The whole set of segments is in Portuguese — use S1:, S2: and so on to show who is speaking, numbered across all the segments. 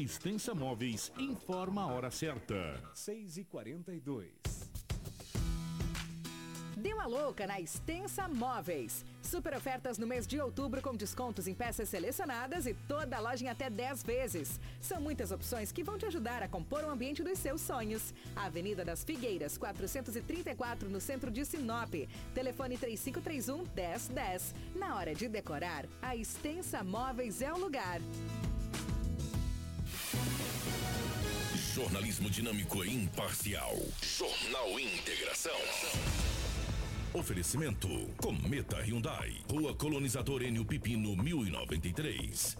S1: Extensa Móveis informa a hora certa.
S2: 6 e 42
S3: Dê uma louca na Extensa Móveis. Super ofertas no mês de outubro com descontos em peças selecionadas e toda a loja em até 10 vezes. São muitas opções que vão te ajudar a compor o ambiente dos seus sonhos. Avenida das Figueiras, 434, no centro de Sinop. Telefone 3531 1010. Na hora de decorar, a Extensa Móveis é o lugar.
S4: Jornalismo dinâmico e imparcial. Jornal Integração. Oferecimento: Cometa Hyundai, Rua Colonizador Enio Pipino 1093.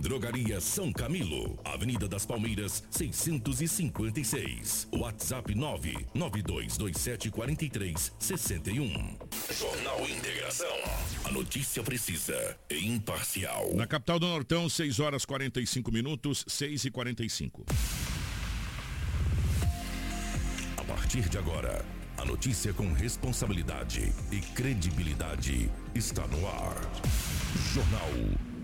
S4: Drogaria São Camilo, Avenida das Palmeiras, 656. WhatsApp 992274361. Jornal Integração. A notícia precisa e imparcial.
S1: Na capital do Nortão, 6 horas 45 minutos, 6 e 45.
S4: A partir de agora, a notícia com responsabilidade e credibilidade está no ar. Jornal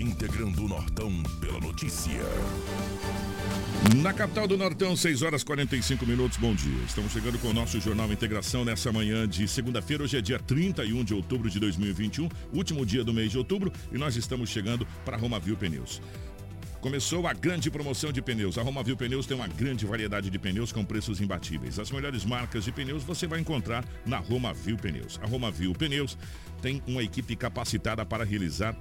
S4: Integrando o Nortão pela notícia.
S1: Na capital do Nortão, 6 horas 45 minutos, bom dia. Estamos chegando com o nosso Jornal Integração nessa manhã de segunda-feira. Hoje é dia 31 de outubro de 2021, último dia do mês de outubro, e nós estamos chegando para Romavil Pneus. Começou a grande promoção de pneus. A Romavil Pneus tem uma grande variedade de pneus com preços imbatíveis. As melhores marcas de pneus você vai encontrar na Romavil Pneus. A Romavil Pneus tem uma equipe capacitada para realizar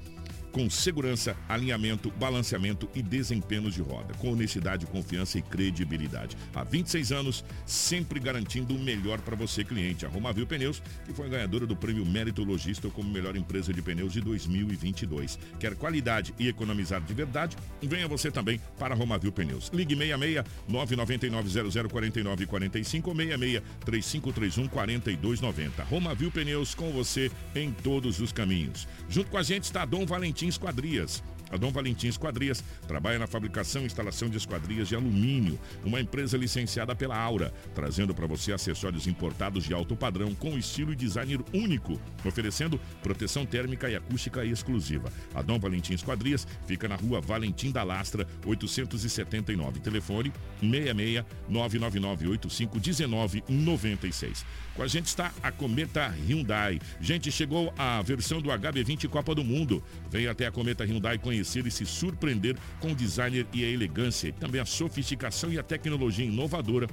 S1: com segurança, alinhamento, balanceamento e desempenhos de roda, com honestidade, confiança e credibilidade. Há 26 anos, sempre garantindo o melhor para você, cliente. A Romavil Pneus, que foi ganhadora do prêmio Mérito Logista como melhor empresa de pneus de 2022. Quer qualidade e economizar de verdade? Venha você também para a Romavil Pneus. Ligue 66 999 0049 45 ou 66 3531 4290. Romavil Pneus com você em todos os caminhos. Junto com a gente está Dom Valentim Esquadrias. A Dom Valentim Esquadrias trabalha na fabricação e instalação de esquadrias de alumínio, uma empresa licenciada pela Aura, trazendo para você acessórios importados de alto padrão com estilo e design único, oferecendo proteção térmica e acústica exclusiva. A Dom Valentim Esquadrias fica na rua Valentim da Lastra, 879. Telefone 66 999 85 1996. Com a gente está a Cometa Hyundai. Gente, chegou a versão do HB20 Copa do Mundo. Venha até a Cometa Hyundai conhecer e se surpreender com o designer e a elegância, e também a sofisticação e a tecnologia inovadora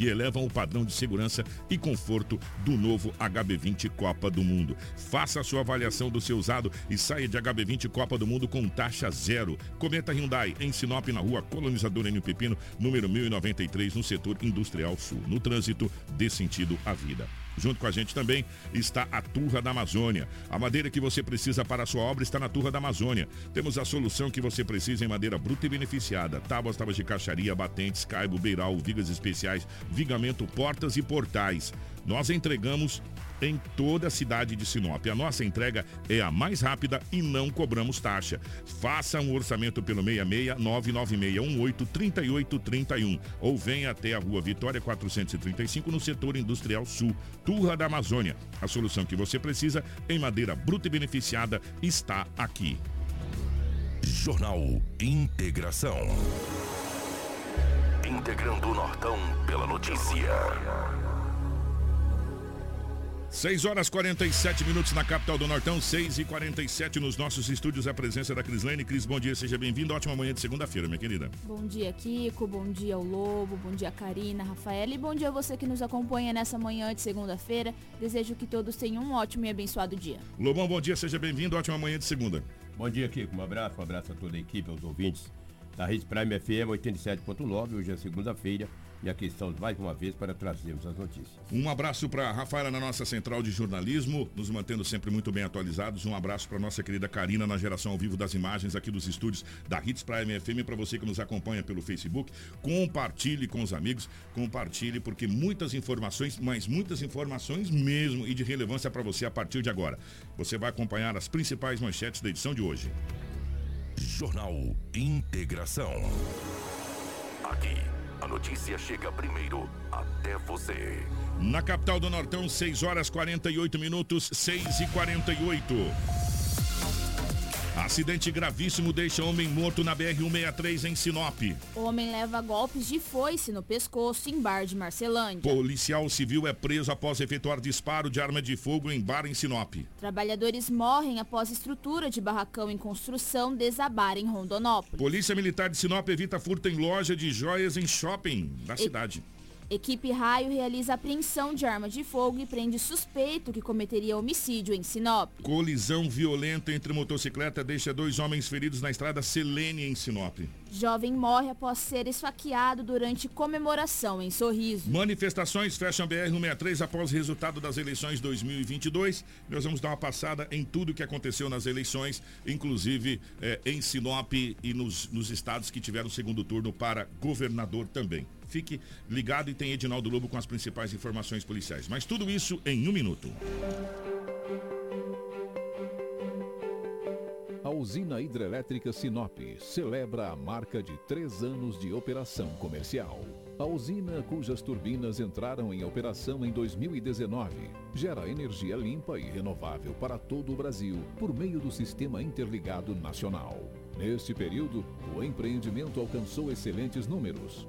S1: que elevam o padrão de segurança e conforto do novo HB20 Copa do Mundo. Faça a sua avaliação do seu usado e saia de HB20 Copa do Mundo com taxa zero. Cometa Hyundai em Sinop, na rua Colonizador Enio Pepino, número 1093, no setor industrial sul. No trânsito, dê sentido à vida. Junto com a gente também está a Turra da Amazônia. A madeira que você precisa para a sua obra está na Turra da Amazônia. Temos a solução que você precisa em madeira bruta e beneficiada. Tábuas, tábuas de caixaria, batentes, caibo, beiral, vigas especiais, vigamento, portas e portais. Nós entregamos em toda a cidade de Sinop. A nossa entrega é a mais rápida e não cobramos taxa. Faça um orçamento pelo 66 99618 3831 ou venha até a Rua Vitória 435 no setor industrial sul, Turra da Amazônia. A solução que você precisa em madeira bruta e beneficiada está aqui.
S4: Jornal Integração. Integrando o Nortão pela notícia.
S1: 6 horas 47 minutos na capital do Nortão, 6 e 47 nos nossos estúdios. A presença da Crislane. Cris, bom dia, seja bem-vindo. Ótima manhã de segunda-feira, minha querida.
S5: Bom dia, Kiko. Bom dia, o Lobo. Bom dia, Karina, Rafaela. E bom dia a você que nos acompanha nessa manhã de segunda-feira. Desejo que todos tenham um ótimo e abençoado dia.
S1: Lobão, bom dia, seja bem-vindo. Ótima manhã de segunda.
S6: Bom dia, Kiko. Um abraço, um abraço a toda a equipe, aos ouvintes da Rede Prime FM 87.9. Hoje é segunda-feira e aqui estamos mais uma vez para trazermos as notícias.
S1: Um abraço para a Rafaela na nossa central de jornalismo, nos mantendo sempre muito bem atualizados. Um abraço para nossa querida Karina na geração ao vivo das imagens aqui dos estúdios da Hits Prime FM. Para você que nos acompanha pelo Facebook, compartilhe com os amigos, compartilhe porque muitas informações, mas muitas informações mesmo e de relevância para você a partir de agora. Você vai acompanhar as principais manchetes da edição de hoje.
S4: Jornal Integração. Aqui, a notícia chega primeiro até você.
S1: Na capital do Nortão, 6 horas 48 minutos, 6 e 48. Acidente gravíssimo deixa homem morto na BR-163 em Sinop.
S5: Homem leva golpes de foice no pescoço em bar de Marcelândia.
S1: Policial civil é preso após efetuar disparo de arma de fogo em bar em Sinop.
S5: Trabalhadores morrem após estrutura de barracão em construção desabar em Rondonópolis.
S1: Polícia Militar de Sinop evita furto em loja de joias em shopping da cidade.
S5: Equipe Raio realiza apreensão de arma de fogo e prende suspeito que cometeria homicídio em Sinop.
S1: Colisão violenta entre motocicleta deixa dois homens feridos na estrada Selene em Sinop.
S5: Jovem morre após ser esfaqueado durante comemoração em Sorriso.
S1: Manifestações fecham BR-163 após resultado das eleições 2022. Nós vamos dar uma passada em tudo que aconteceu nas eleições, inclusive eh, em Sinop e nos, nos estados que tiveram segundo turno para governador também. Fique ligado e tem Edinaldo Lobo com as principais informações policiais. Mas tudo isso em um minuto.
S2: A usina hidrelétrica Sinop celebra a marca de três anos de operação comercial. A usina, cujas turbinas entraram em operação em 2019, gera energia limpa e renovável para todo o Brasil por meio do Sistema Interligado Nacional. Neste período, o empreendimento alcançou excelentes números.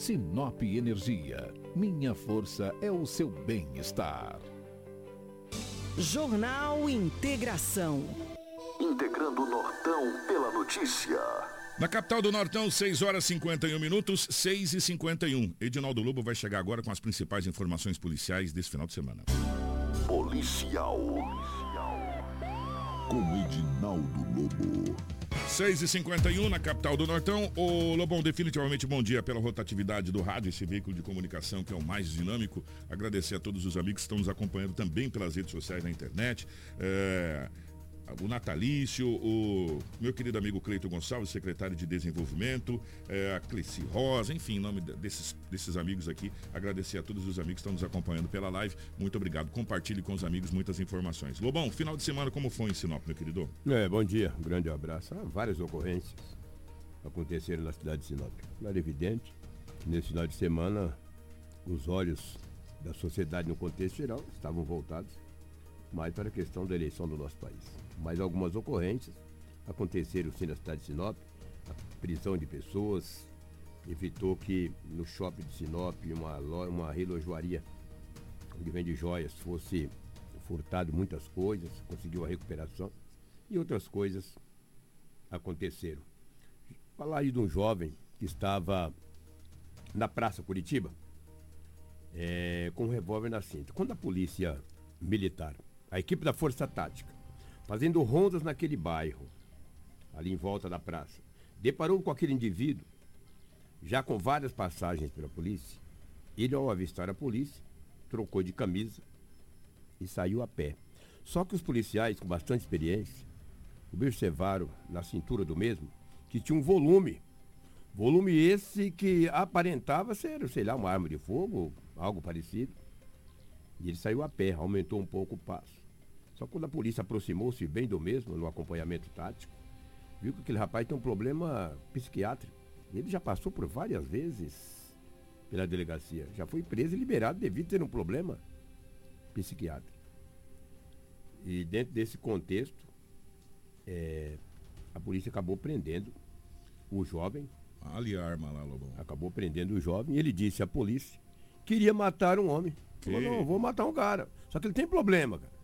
S2: Sinop Energia. Minha força é o seu bem-estar.
S3: Jornal Integração.
S4: Integrando o Nortão pela notícia.
S1: Na capital do Nortão, 6 horas 51 minutos, 6 e 51. Edinaldo Lobo vai chegar agora com as principais informações policiais desse final de semana.
S4: Policial.
S7: Com Edinaldo Lobo.
S1: 6 e 51 na capital do Nortão. Ô Lobão, definitivamente bom dia pela rotatividade do rádio, esse veículo de comunicação que é o mais dinâmico. Agradecer a todos os amigos que estão nos acompanhando também pelas redes sociais na internet. É, o Natalício, o meu querido amigo Cleito Gonçalves, secretário de Desenvolvimento, é, a Cleci Rosa, enfim, em nome desses, desses amigos aqui, agradecer a todos os amigos que estão nos acompanhando pela live. Muito obrigado. Compartilhe com os amigos muitas informações. Lobão, final de semana, como foi em Sinop, meu querido?
S6: É, bom dia, um grande abraço. Várias ocorrências aconteceram na cidade de Sinop. Não era evidente nesse final de semana os olhos da sociedade no contexto geral estavam voltados mais para a questão da eleição do nosso país mas algumas ocorrências aconteceram sim na cidade de Sinop, a prisão de pessoas, evitou que no shopping de Sinop, uma, uma relojoaria onde vende joias, fosse furtado muitas coisas, conseguiu a recuperação e outras coisas aconteceram. Falar aí de um jovem que estava na Praça Curitiba é, com um revólver na cinta. Quando a polícia militar, a equipe da Força Tática, fazendo rondas naquele bairro, ali em volta da praça. Deparou com aquele indivíduo, já com várias passagens pela polícia. Ele, ao avistar a polícia, trocou de camisa e saiu a pé. Só que os policiais, com bastante experiência, observaram na cintura do mesmo que tinha um volume. Volume esse que aparentava ser, sei lá, uma arma de fogo, algo parecido. E ele saiu a pé, aumentou um pouco o passo. Só quando a polícia aproximou-se bem do mesmo, no acompanhamento tático, viu que aquele rapaz tem um problema psiquiátrico. Ele já passou por várias vezes pela delegacia. Já foi preso e liberado devido a ter um problema psiquiátrico. E dentro desse contexto, é, a polícia acabou prendendo o jovem.
S1: Ali a arma lá, Lobão.
S6: Acabou prendendo o jovem e ele disse à polícia que queria matar um homem. Falou, não, vou matar um cara. Só que ele tem problema, cara.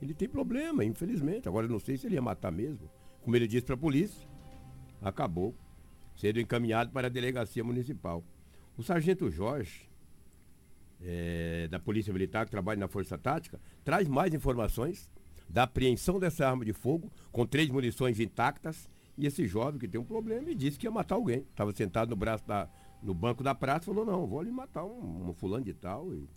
S6: Ele tem problema, infelizmente. Agora eu não sei se ele ia matar mesmo. Como ele disse para a polícia, acabou sendo encaminhado para a delegacia municipal. O sargento Jorge, é, da Polícia Militar, que trabalha na Força Tática, traz mais informações da apreensão dessa arma de fogo, com três munições intactas, e esse jovem que tem um problema e disse que ia matar alguém. Estava sentado no braço da, no banco da praça, falou, não, vou ali matar um, um fulano de tal. E,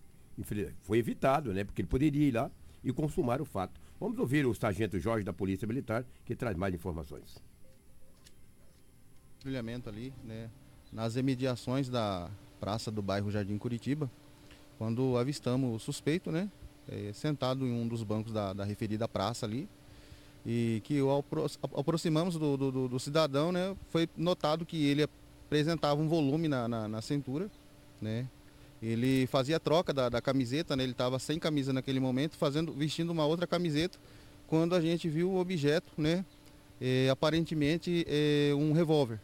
S6: foi evitado, né? Porque ele poderia ir lá e consumar o fato. Vamos ouvir o sargento Jorge da Polícia Militar, que traz mais informações.
S8: Brilhamento ali, né? Nas imediações da praça do bairro Jardim Curitiba, quando avistamos o suspeito, né? É, sentado em um dos bancos da, da referida praça ali, e que ao aproximamos do, do, do, cidadão, né, foi notado que ele apresentava um volume na, na, na cintura, né, ele fazia troca da, da camiseta, né, ele estava sem camisa naquele momento, fazendo, vestindo uma outra camiseta, quando a gente viu o objeto, né, é, aparentemente é, um revólver.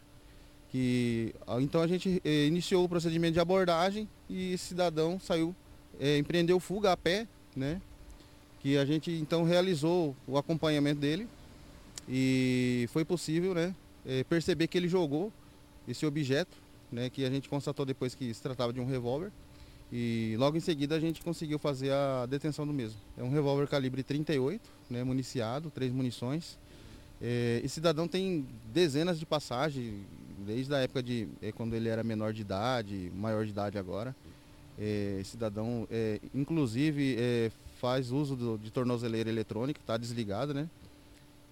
S8: Que, então a gente é, iniciou o procedimento de abordagem e esse cidadão saiu, é, empreendeu fuga a pé, né, que a gente então realizou o acompanhamento dele e foi possível né, é, perceber que ele jogou esse objeto, né, que a gente constatou depois que se tratava de um revólver. E logo em seguida a gente conseguiu fazer a detenção do mesmo. É um revólver calibre 38, né, municiado, três munições. É, esse cidadão tem dezenas de passagens, desde a época de é, quando ele era menor de idade, maior de idade agora. É, cidadão, é, inclusive, é, faz uso do, de tornozeleira eletrônica, está desligado, né?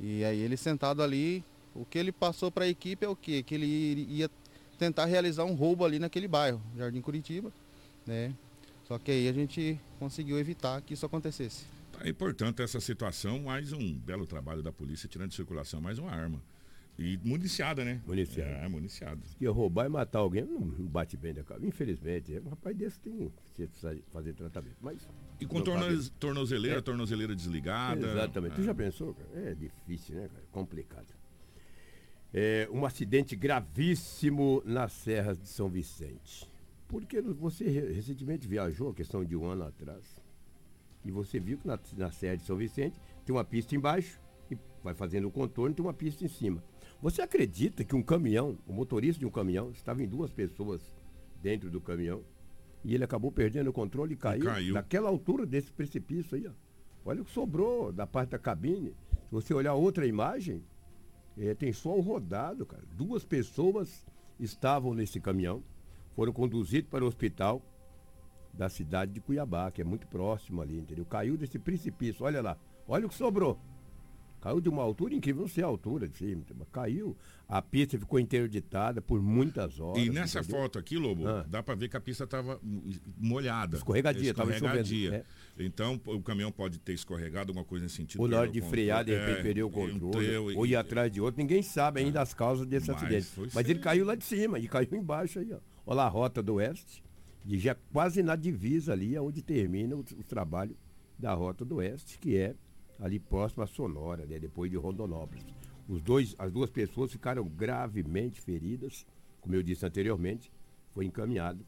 S8: E aí ele sentado ali, o que ele passou para a equipe é o quê? Que ele ia tentar realizar um roubo ali naquele bairro, Jardim Curitiba, né? Só que aí a gente conseguiu evitar que isso acontecesse.
S1: É importante essa situação, mais um belo trabalho da polícia tirando de circulação mais uma arma. E municiada, né?
S6: Municiada.
S1: É, municiada.
S6: Se roubar e matar alguém, não bate bem da cara. Infelizmente, um rapaz desse tem que fazer tratamento. Mas
S1: e com tornoz, tornozeleira, é. tornozeleira desligada.
S6: Exatamente. É. Tu já pensou, cara? É difícil, né, cara? Complicado. É, um acidente gravíssimo nas serras de São Vicente. Porque você recentemente viajou, questão de um ano atrás, e você viu que na, na Serra de São Vicente tem uma pista embaixo e vai fazendo o contorno e tem uma pista em cima. Você acredita que um caminhão, o motorista de um caminhão, estava em duas pessoas dentro do caminhão e ele acabou perdendo o controle e caiu, e caiu. naquela altura desse precipício aí, ó. Olha o que sobrou da parte da cabine. Se você olhar outra imagem, é, tem só o rodado, cara. Duas pessoas estavam nesse caminhão, foram conduzidos para o hospital da cidade de Cuiabá, que é muito próximo ali, entendeu? Caiu desse precipício, olha lá. Olha o que sobrou. Caiu de uma altura incrível, não sei a altura, assim, caiu. A pista ficou interditada por muitas horas.
S1: E nessa entendeu? foto aqui, Lobo, ah. dá para ver que a pista estava molhada.
S6: Escorregadia, estava
S1: escorregadia. É. Então, o caminhão pode ter escorregado, alguma coisa nesse sentido.
S6: Ou na hora de frear, de repente, é, perdeu o controle. ou ir atrás de outro. Ninguém sabe ainda é. as causas desse Mas acidente. Mas ele caiu lá de cima e caiu embaixo aí, ó. Olha lá a rota do oeste, e já quase na divisa ali, onde termina o, o trabalho da rota do oeste, que é ali próximo à Sonora, né, depois de Rondonópolis. Os dois, as duas pessoas ficaram gravemente feridas, como eu disse anteriormente, foi encaminhado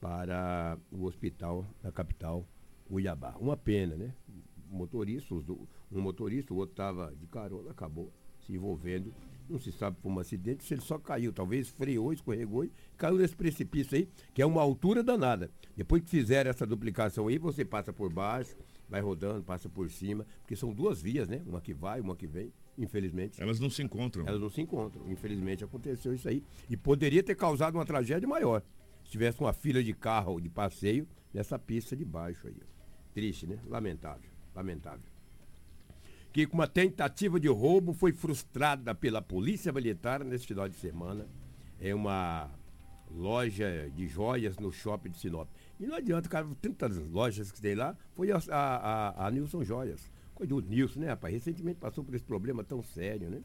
S6: para o hospital da capital, Cuiabá. Uma pena, né? Um um motorista, o outro estava de carona, acabou se envolvendo. Não se sabe por um acidente se ele só caiu, talvez freou, escorregou e caiu nesse precipício aí, que é uma altura danada. Depois que fizeram essa duplicação aí, você passa por baixo, vai rodando, passa por cima, porque são duas vias, né? Uma que vai, uma que vem, infelizmente.
S1: Elas não se encontram.
S6: Elas não se encontram. Infelizmente aconteceu isso aí. E poderia ter causado uma tragédia maior. Se tivesse uma fila de carro de passeio nessa pista de baixo aí. Triste, né? Lamentável. Lamentável. Que com uma tentativa de roubo foi frustrada pela Polícia Militar nesse final de semana. É uma loja de joias no shopping de Sinop. E não adianta, cara, tantas lojas que tem lá, foi a, a, a Nilson Joias. Coisa do Nilson, né, rapaz? Recentemente passou por esse problema tão sério, né?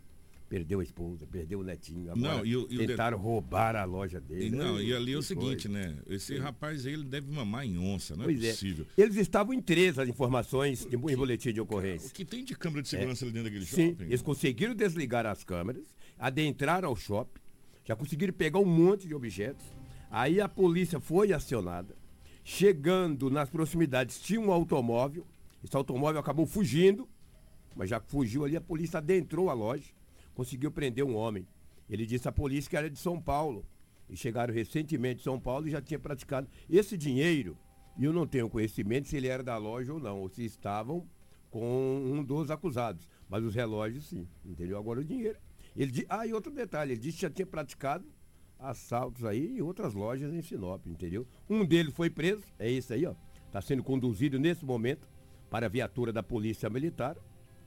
S6: Perdeu a esposa, perdeu o netinho. Agora
S1: Não, e o- e o
S6: tentaram roubar a loja dele.
S1: E, não, e ali é o
S6: Que
S1: seguinte,
S6: coisa.
S1: né? Esse rapaz aí, ele deve mamar em onça, não é
S6: Pois é.
S1: possível.
S6: Eles estavam em três as informações de, em boletim de
S1: O
S6: ocorrência.
S1: que tem de câmera de segurança ali dentro daquele
S6: É. Sim,
S1: shopping?
S6: eles conseguiram desligar as câmeras, adentraram ao shopping, já conseguiram pegar um monte de objetos. Aí a polícia foi acionada. Chegando nas proximidades, tinha um automóvel. Esse automóvel acabou fugindo, mas já que fugiu ali, a polícia adentrou a loja, conseguiu prender um homem. Ele disse à polícia que era de São Paulo. E chegaram recentemente de São Paulo e já tinha praticado esse dinheiro. E eu não tenho conhecimento se ele era da loja ou não, ou se estavam com um dos acusados. Mas os relógios, sim. Entendeu? Agora o dinheiro. Ele Ah, e outro detalhe, ele disse que já tinha praticado assaltos aí em outras lojas em Sinop, entendeu? Um deles foi preso, é esse aí, ó. Está sendo conduzido nesse momento para a viatura da Polícia Militar.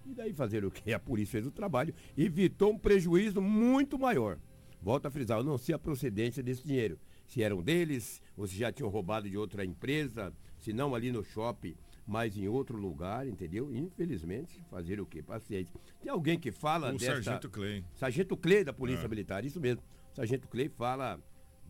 S6: E daí fazer o quê? A polícia fez o trabalho evitou um prejuízo muito maior. Volto a frisar, eu não sei a procedência desse dinheiro. Se eram deles, ou se já tinham roubado de outra empresa, se não ali no shopping, mas em outro lugar, entendeu? Infelizmente, fazer o quê? Paciente. Tem alguém que fala
S1: O. Sargento Clay.
S6: Sargento Clay da Polícia
S1: É.
S6: Militar, isso mesmo. Sargento Clay fala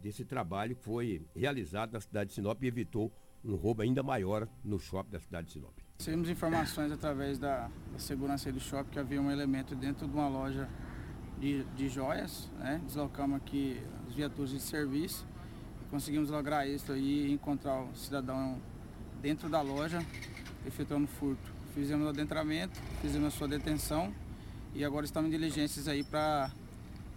S6: desse trabalho que foi realizado na cidade de Sinop e evitou um roubo ainda maior no shopping da cidade de Sinop.
S9: Recebemos informações através da, da segurança do shopping que havia um elemento dentro de uma loja de, de joias, né? Deslocamos aqui as viaturas de serviço e conseguimos lograr isso aí e encontrar o cidadão dentro da loja efetuando furto. Fizemos o adentramento, fizemos a sua detenção e agora estamos em diligências aí para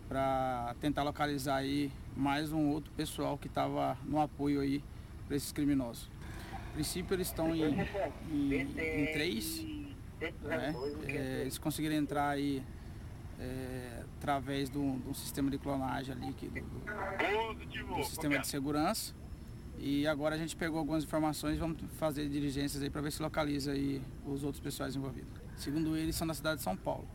S9: para tentar localizar aí mais um outro pessoal que estava no apoio aí para esses criminosos. Princípio eles estão em, em, em três, né? É, eles conseguiram entrar aí é, através de um, sistema de clonagem ali, que, do, do- do sistema de segurança. E agora a gente pegou algumas informações vamos fazer diligências aí para ver se localiza aí os outros pessoais envolvidos. Segundo eles, são da cidade de São Paulo.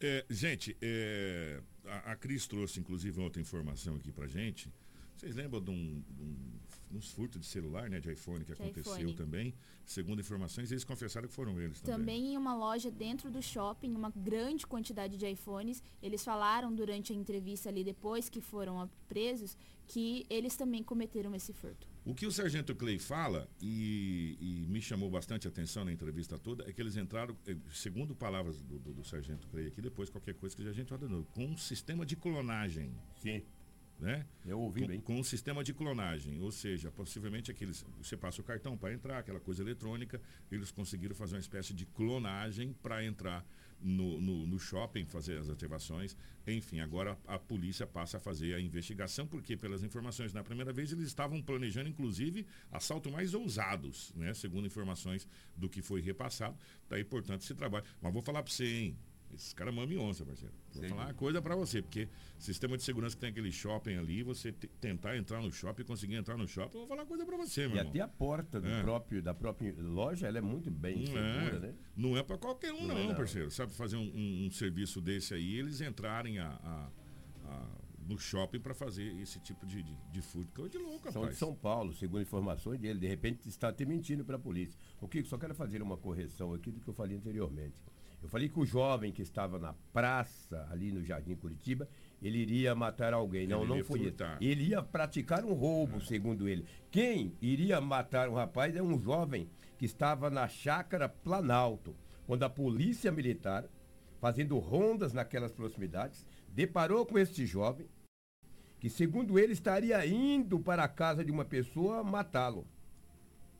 S1: É, gente, é, a, a Cris trouxe inclusive outra informação aqui pra gente. Vocês lembram de um, de um, uns furtos de celular, né, de iPhone que
S5: De
S1: aconteceu
S5: iPhone.
S1: também? Segundo informações, eles confessaram que foram eles também.
S5: Também em uma loja dentro do shopping, uma grande quantidade de iPhones. Eles falaram durante a entrevista ali depois que foram presos que eles também cometeram esse furto.
S1: O que o Sargento Clay fala, e, e me chamou bastante atenção na entrevista toda, é que eles entraram, eh, segundo palavras do, do- do Sargento Clay aqui, depois qualquer coisa que a gente olha de novo, com um sistema de clonagem.
S6: Sim.
S1: Né?
S6: Eu ouvi
S1: com,
S6: bem.
S1: com um sistema de clonagem, ou seja, possivelmente aqueles, você passa o cartão para entrar, aquela coisa eletrônica, eles conseguiram fazer uma espécie de clonagem para entrar no, no, no shopping, fazer as ativações, enfim, agora a, a polícia passa a fazer a investigação, porque pelas informações na primeira vez eles estavam planejando, inclusive, assaltos mais ousados, né? Segundo informações do que foi repassado, daí, portanto, esse trabalho. Mas vou falar para você, hein? Esses caras mamam em onça, parceiro. Vou
S6: Sim.
S1: falar uma coisa pra você, porque sistema de segurança que tem aquele shopping ali, você te- tentar entrar no shopping, conseguir entrar no shopping, eu vou falar uma coisa pra você, meu
S6: E
S1: irmão.
S6: até a porta
S1: É.
S6: próprio, da própria loja, ela é muito bem segura,
S1: é,
S6: né?
S1: não é pra qualquer um,
S6: Não
S1: não,
S6: é, não.
S1: parceiro. Sabe fazer um, um- um serviço desse aí, eles entrarem a, a- a- no shopping pra fazer esse tipo de, de, de furto. Coisa de louco,
S6: São
S1: rapaz.
S6: de São Paulo, segundo informações dele. De repente está até mentindo para a polícia. O que só quero fazer uma correção aqui do que eu falei anteriormente. Eu falei que o jovem que estava na praça ali no Jardim Curitiba, ele iria matar alguém. Não,
S1: Ele
S6: não
S1: iria
S6: foi
S1: furtar.
S6: Ele ia praticar um roubo, segundo ele. Quem iria matar um rapaz é um jovem que estava na chácara Planalto, quando a polícia militar, fazendo rondas naquelas proximidades, deparou com este jovem, que segundo ele estaria indo para a casa de uma pessoa matá-lo.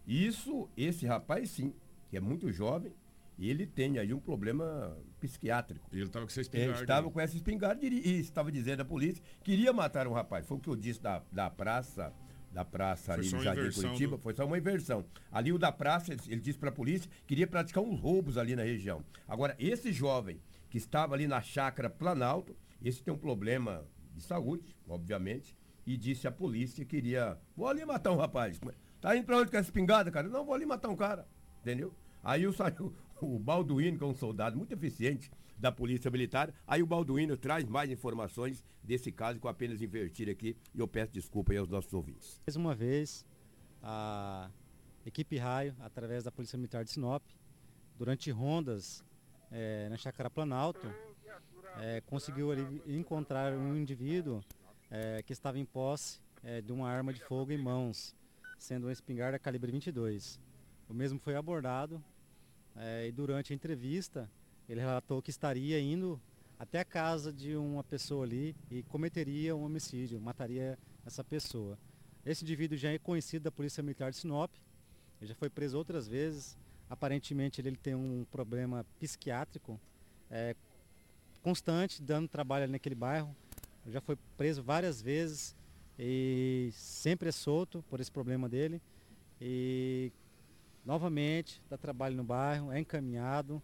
S6: Isso, esse rapaz sim, que é muito jovem, e ele tem aí um problema psiquiátrico.
S1: Ele estava com essa
S6: Ele
S1: espingarda.
S6: estava
S1: aí.
S6: com essa espingarda e estava dizendo à polícia que iria matar um rapaz. Foi o que eu disse da, da praça, da praça
S1: Foi
S6: ali no Jardim Curitiba,
S1: do-
S6: foi só uma inversão. Ali o da praça, ele, ele disse para a polícia que iria praticar uns roubos ali na região. Agora, esse jovem que estava ali na chácara Planalto, esse tem um problema de saúde, obviamente, e disse à polícia que iria, vou ali matar um rapaz. Tá indo pra onde com essa espingarda, cara? Não, vou ali matar um cara, entendeu? Aí o, o Balduino, que é um soldado muito eficiente da Polícia Militar, aí o Balduino traz mais informações desse caso eu apenas invertir aqui e eu peço desculpa aos nossos ouvintes.
S10: Mais uma vez, a equipe Raio, através da Polícia Militar de Sinop, durante rondas é, na Chácara Planalto, é, conseguiu ali encontrar um indivíduo é, que estava em posse de uma arma de fogo em mãos, sendo uma espingarda calibre 22. O mesmo foi abordado é, e durante a entrevista ele relatou que estaria indo até a casa de uma pessoa ali e cometeria um homicídio, mataria essa pessoa. Esse indivíduo já é conhecido da Polícia Militar de Sinop, ele já foi preso outras vezes. Aparentemente ele, tem um problema psiquiátrico é, constante, dando trabalho ali naquele bairro. Ele já foi preso várias vezes e sempre é solto por esse problema dele. E novamente dá trabalho no bairro, é encaminhado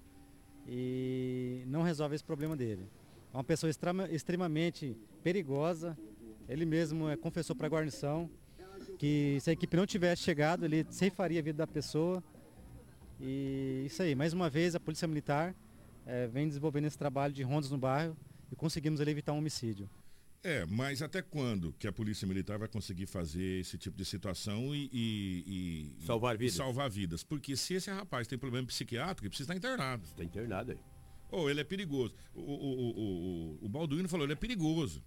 S10: e não resolve esse problema dele. É uma pessoa extrema, extremamente perigosa. Ele mesmo é, confessou para a guarnição que se a equipe não tivesse chegado, ele ceifaria a vida da pessoa. E isso aí, mais uma vez a Polícia Militar é, vem desenvolvendo esse trabalho de rondas no bairro e conseguimos evitar um homicídio.
S1: É, mas até quando que a Polícia Militar vai conseguir fazer esse tipo de situação e, e,
S6: e salvar vidas?
S1: Salvar vidas? Porque se esse rapaz tem problema psiquiátrico, ele precisa estar internado.
S6: Está internado aí.
S1: Ou oh, ele é perigoso. O, o, o, o, Balduino falou, ele é perigoso.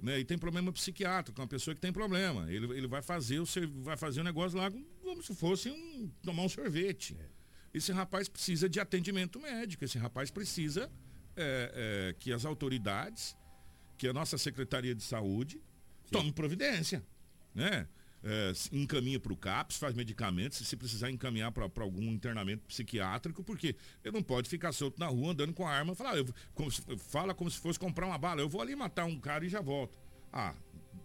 S1: Né? E tem problema psiquiátrico, uma pessoa que tem problema. Ele, ele vai fazer o vai fazer um negócio lá como se fosse um, tomar um sorvete. É. Esse rapaz precisa de atendimento médico, esse rapaz precisa é, é, que as autoridades que a nossa Secretaria de Saúde Sim. tome providência, né? É, encaminha para o CAPS, faz medicamentos, se precisar encaminhar para algum internamento psiquiátrico, porque ele não pode ficar solto na rua andando com a arma falar, eu, como se, fala como se fosse comprar uma bala, eu vou ali matar um cara e já volto. Ah,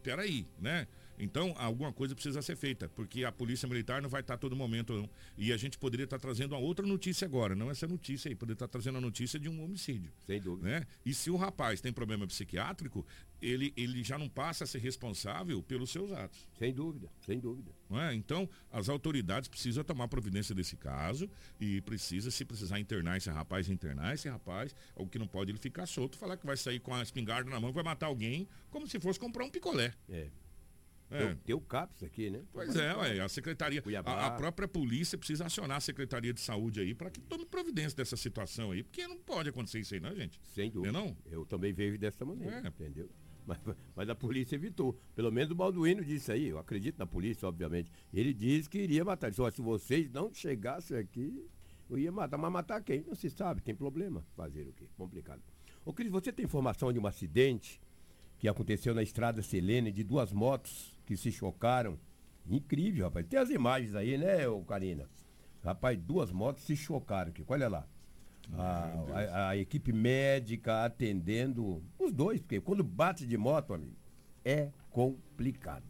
S1: peraí, né? Então, alguma coisa precisa ser feita, porque a Polícia Militar não vai estar todo momento. Não. E a gente poderia estar trazendo uma outra notícia agora, não essa notícia aí, poderia estar trazendo a notícia de um homicídio.
S6: Sem dúvida.
S1: Né? E se o rapaz tem problema psiquiátrico, ele, ele já não passa a ser responsável pelos seus atos.
S6: Sem dúvida, sem dúvida.
S1: É? Então, as autoridades precisam tomar providência desse caso e precisa, se precisar internar esse rapaz, internar esse rapaz, o que não pode ele ficar solto, falar que vai sair com a espingarda na mão, vai matar alguém, como se fosse comprar um picolé.
S6: É. É. Tem, o CAPS aqui, né?
S1: Pois é, ué, a secretaria, a, a, própria polícia precisa acionar a Secretaria de Saúde aí para que tome providência dessa situação aí, porque não pode acontecer isso aí, não, gente?
S6: Sem dúvida. Não, é não? Eu também vejo dessa maneira, é. entendeu? Mas, mas, a polícia evitou. Pelo menos o Balduino disse aí, eu acredito na polícia, obviamente. Ele disse que iria matar. Ele disse, se vocês não chegassem aqui, eu ia matar. Mas matar quem? Não se sabe, tem problema. Fazer o quê? Complicado. Ô Cris, você tem informação de um acidente que aconteceu na estrada Selene de duas motos que se chocaram. Incrível, rapaz. Tem as imagens aí, né, ô Karina? Rapaz, duas motos se chocaram aqui. Olha lá. A, a, a, equipe médica atendendo os dois, porque quando bate de moto, amigo, é complicado.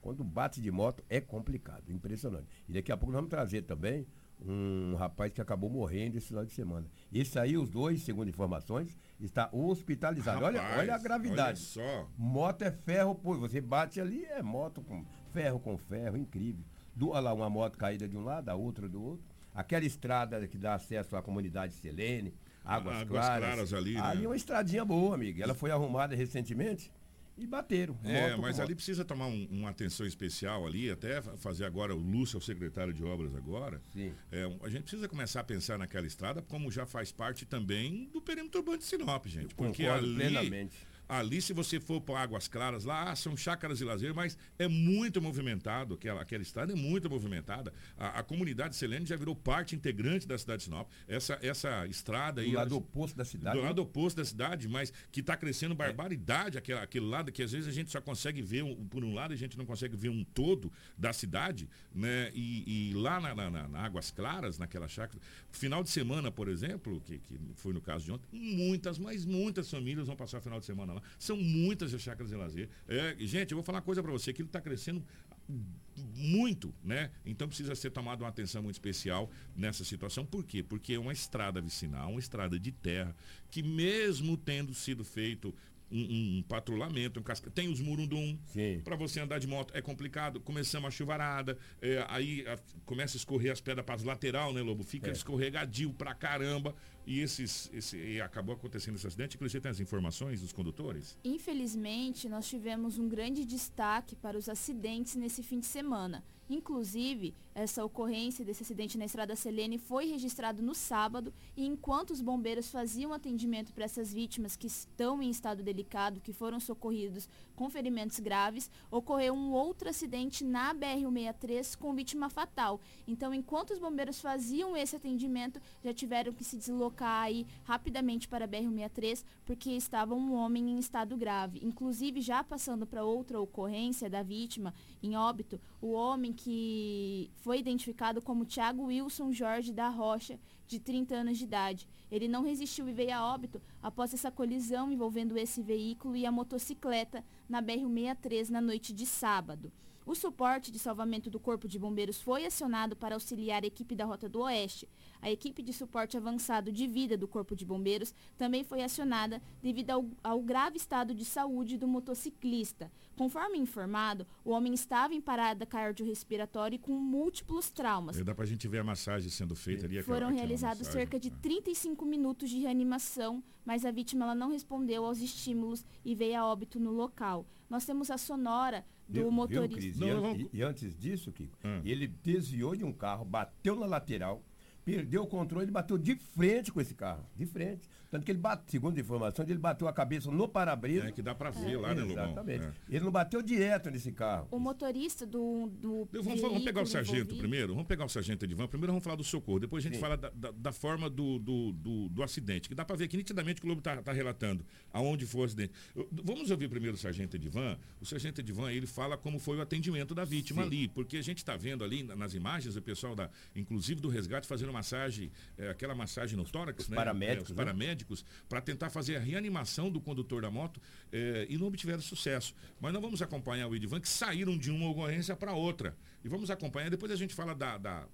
S6: Quando bate de moto é complicado, impressionante. E daqui a pouco nós vamos trazer também um rapaz que acabou morrendo esse final de semana. Esse aí, os dois, segundo informações, está hospitalizado. Rapaz, olha, olha a gravidade. Olha só. Moto é ferro, pô, você bate ali, é moto com ferro com ferro, incrível. Do, olha lá, uma moto caída de um lado, a outra do outro. Aquela estrada que dá acesso à comunidade Selene, Águas, Águas Claras. Claras ali, né? Ali é uma estradinha boa, amiga. Ela foi arrumada recentemente e bateram.
S1: É, mas ali precisa tomar um, uma atenção especial ali, até fazer agora, o Lúcio é o secretário de obras agora.
S6: Sim.
S1: É, a gente precisa começar a pensar naquela estrada, como já faz parte também do perímetro urbano de Sinop, gente. Porque ali, plenamente Ali, se você for para Águas Claras, lá são chácaras de lazer, mas é muito movimentado, aquela, aquela estrada é muito movimentada. A, a comunidade Selene já virou parte integrante da cidade de Sinop. Essa, essa estrada aí.
S6: Do lado oposto da cidade.
S1: Do né? lado oposto da cidade, mas que está crescendo barbaridade, é. aquele, aquele lado que às vezes a gente só consegue ver um, por um lado, a gente não consegue ver um todo da cidade, né? E, e lá na, na, na, Águas Claras, naquela chácara, final de semana, por exemplo, que, que foi no caso de ontem, muitas, mas muitas famílias vão passar o final de semana lá. São muitas as chácaras de lazer. É, gente, eu vou falar uma coisa para você, aquilo está crescendo muito, né? Então precisa ser tomada uma atenção muito especial nessa situação. Por quê? Porque é uma estrada vicinal, uma estrada de terra, que mesmo tendo sido feito um, um, patrulhamento, um casca... tem os murundum, para você andar de moto é complicado, começamos a chuvarada, é, aí a, começa a escorrer as pedras para as lateral, né, Lobo? Fica é. escorregadio pra caramba. e esses, esse, e acabou acontecendo esse acidente. Inclusive, tem as informações dos condutores?
S5: Infelizmente, nós tivemos um grande destaque para os acidentes nesse fim de semana. Inclusive, essa ocorrência desse acidente na estrada Selene foi registrado no sábado e enquanto os bombeiros faziam atendimento para essas vítimas que estão em estado delicado, que foram socorridos com ferimentos graves, ocorreu um outro acidente na BR-163 com vítima fatal. Então, enquanto os bombeiros faziam esse atendimento, já tiveram que se deslocar aí rapidamente para a BR-163 porque estava um homem em estado grave. Inclusive, já passando para outra ocorrência da vítima em óbito, o homem que foi identificado como Tiago Wilson Jorge da Rocha, de 30 anos de idade. Ele não resistiu e veio a óbito após essa colisão envolvendo esse veículo e a motocicleta na BR-163 na noite de sábado. O suporte de salvamento do Corpo de Bombeiros foi acionado para auxiliar a equipe da Rota do Oeste. A equipe de suporte avançado de vida do Corpo de Bombeiros também foi acionada devido ao, ao grave estado de saúde do motociclista. Conforme informado, o homem estava em parada cardiorrespiratória e com múltiplos traumas.
S1: Dá para a gente ver a massagem sendo feita ali.
S5: Foram realizados cerca de 35 é. minutos de reanimação, mas a vítima ela não respondeu aos estímulos e veio a óbito no local. Nós temos a sonora do viu, motorista. Viu,
S6: Não, não, e, e, antes disso, Kiko, hum. ele desviou de um carro, bateu na lateral, perdeu o controle e bateu de frente com esse carro. De frente. Tanto que ele bateu, segundo a informação, ele bateu a cabeça no para-brisa.
S1: É que dá para ver é. lá, né, Lobão?
S6: Exatamente. É. Ele não bateu direto nesse carro.
S5: O motorista do. do
S1: vamos, vamos, pegar o sargento envolvido. primeiro. Vamos pegar o sargento Edvan. Primeiro vamos falar do socorro. Depois a gente Sim. fala da, da, da, forma do, do, do, do, acidente. Que dá para ver que nitidamente o Globo está tá relatando aonde foi o acidente. Vamos ouvir primeiro o sargento Edvan. O sargento Edvan, ele fala como foi o atendimento da vítima Sim. ali. Porque a gente está vendo ali nas imagens o pessoal, da, inclusive do resgate, fazendo massagem, é, aquela massagem no tórax, os
S6: né? Paramédicos, é,
S1: os paramédicos, né? Para tentar fazer a reanimação do condutor da moto eh, e não obtiveram sucesso. Mas nós vamos acompanhar o Edivan, que saíram de uma ocorrência para outra. E vamos acompanhar, depois a gente fala da, da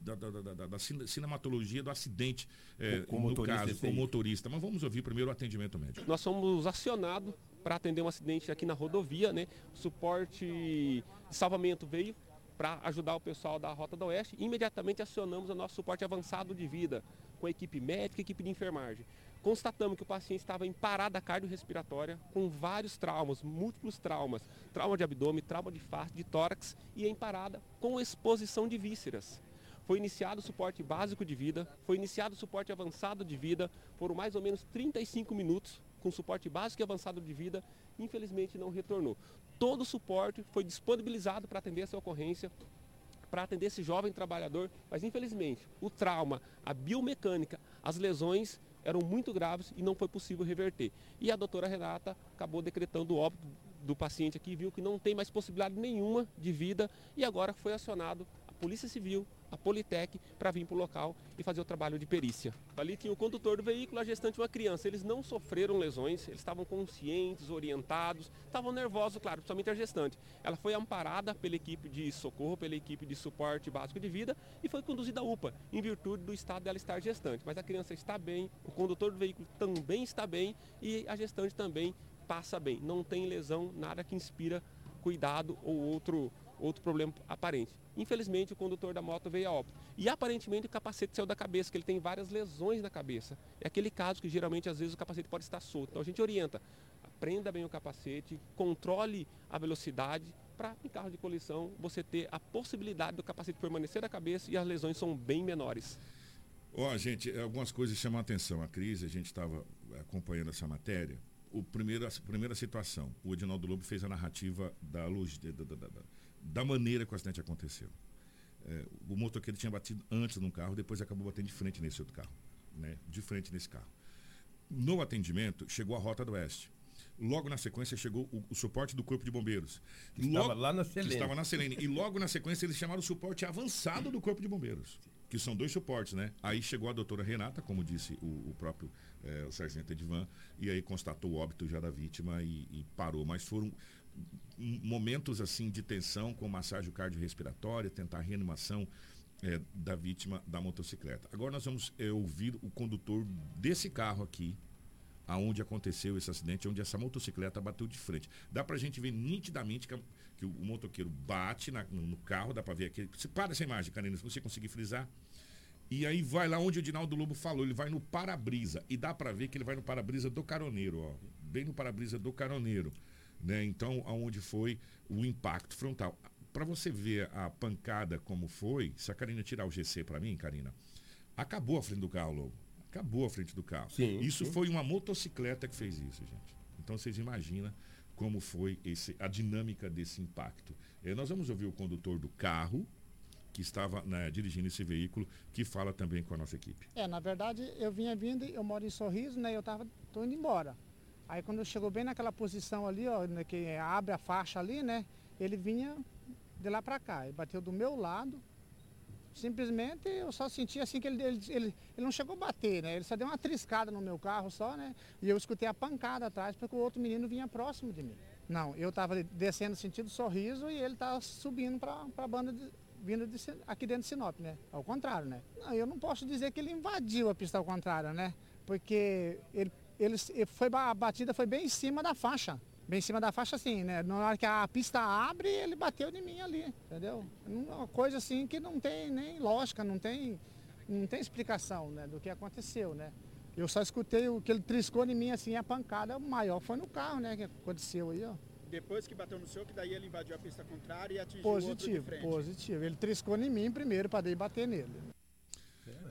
S1: da, da, da, da, cinematologia do acidente é, com, no caso, com o motorista. Mas vamos ouvir primeiro o atendimento médico.
S11: Nós somos acionados para atender um acidente aqui na rodovia, né? O suporte de salvamento veio para ajudar o pessoal da Rota do Oeste. Imediatamente acionamos o nosso suporte avançado de vida, com a equipe médica e equipe de enfermagem. Constatamos que o paciente estava em parada cardiorrespiratória com vários traumas, múltiplos traumas, trauma de abdômen, trauma de face, de tórax e em parada com exposição de vísceras. Foi iniciado o suporte básico de vida, foi iniciado o suporte avançado de vida, foram mais ou menos 35 minutos com suporte básico e avançado de vida, infelizmente não retornou. Todo o suporte foi disponibilizado para atender essa ocorrência, para atender esse jovem trabalhador, mas infelizmente o trauma, a biomecânica, as lesões eram muito graves e não foi possível reverter. E a doutora Renata acabou decretando o óbito do paciente aqui, viu que não tem mais possibilidade nenhuma de vida e agora foi acionado Polícia Civil, a Politec para vir para o local e fazer o trabalho de perícia. Ali tinha o condutor do veículo, a gestante e uma criança. Eles não sofreram lesões, eles estavam conscientes, orientados, estavam nervosos, claro, principalmente a gestante. Ela foi amparada pela equipe de socorro, pela equipe de suporte básico de vida e foi conduzida à UPA, em virtude do estado dela estar gestante. Mas a criança está bem, o condutor do veículo também está bem e a gestante também passa bem. Não tem lesão, nada que inspira cuidado ou outro, outro problema aparente. Infelizmente, o condutor da moto veio a óbito. E aparentemente o capacete saiu da cabeça, que ele tem várias lesões na cabeça. É aquele caso que geralmente às vezes o capacete pode estar solto. Então a gente orienta, prenda bem o capacete, controle a velocidade para em carro de colisão você ter a possibilidade do capacete permanecer na cabeça e as lesões são bem menores.
S1: Ó, oh, gente, algumas coisas chamam a atenção. A crise, a gente estava acompanhando essa matéria. O primeiro, a primeira situação, o Edinaldo Lobo fez a narrativa da, luz, da, da, da, da maneira que o acidente aconteceu. É, o motoqueiro tinha batido antes num carro, depois acabou batendo de frente nesse outro carro. Né? De frente nesse carro. No atendimento, chegou a Rota do Oeste. Logo na sequência chegou o, o suporte do Corpo de Bombeiros.
S6: Que logo, estava lá na Selene.
S1: estava na Selene. e logo na sequência eles chamaram o suporte avançado do Corpo de Bombeiros. Que são dois suportes, né? Aí chegou a doutora Renata, como disse o, o próprio é, o sargento Edvan, e aí constatou o óbito já da vítima e, e parou. Mas foram momentos assim de tensão com massagem cardiorrespiratória, tentar reanimação é, da vítima da motocicleta. Agora nós vamos é, ouvir o condutor desse carro aqui, aonde aconteceu esse acidente, onde essa motocicleta bateu de frente. Dá pra gente ver nitidamente que, que o, o, motoqueiro bate na, no, carro, dá pra ver aqui. Se para essa imagem, Karina, se você conseguir frisar. E aí vai lá onde o Dinaldo Lobo falou, ele vai no para-brisa. E dá para ver que ele vai no para-brisa do caroneiro, ó. Bem no para-brisa do caroneiro. Né? Então, aonde foi o impacto frontal. Para você ver a pancada como foi, se a Karina tirar o GC para mim, Karina, acabou a frente do carro, Lobo. Acabou a frente do carro.
S6: Sim,
S1: isso
S6: sim.
S1: foi uma motocicleta que fez isso, gente. Então vocês imaginam como foi esse, a dinâmica desse impacto. Eh, nós vamos ouvir o condutor do carro que estava né, dirigindo esse veículo, que fala também com a nossa equipe.
S12: É, na verdade, eu vinha vindo, eu moro em Sorriso, né? Eu tava, tô indo embora. Aí quando chegou bem naquela posição ali, ó, né, que abre a faixa ali, né? Ele vinha de lá para cá, ele bateu do meu lado. Simplesmente eu só senti assim que ele, ele, ele, não chegou a bater, né? Ele só deu uma triscada no meu carro só, né? E eu escutei a pancada atrás porque o outro menino vinha próximo de mim. Não, eu estava descendo sentido sorriso e ele estava subindo para a banda de, vindo de, aqui dentro de Sinop, né? Ao contrário, né? Não, eu não posso dizer que ele invadiu a pista ao contrário, né? Porque ele, ele, ele foi, a batida foi bem em cima da faixa. Bem em cima da faixa, assim, né? Na hora que a pista abre, ele bateu em mim ali, entendeu? Uma coisa assim que não tem nem lógica, não tem, não tem explicação, né? Do que aconteceu, né? Eu só escutei o que ele triscou em mim, assim, a pancada maior foi no carro, né? Que aconteceu aí, ó.
S13: Depois que bateu no seu, que daí ele invadiu a pista contrária e atingiu o outro de
S12: Positivo,
S13: frente.
S12: positivo. Ele triscou em mim primeiro para daí bater nele.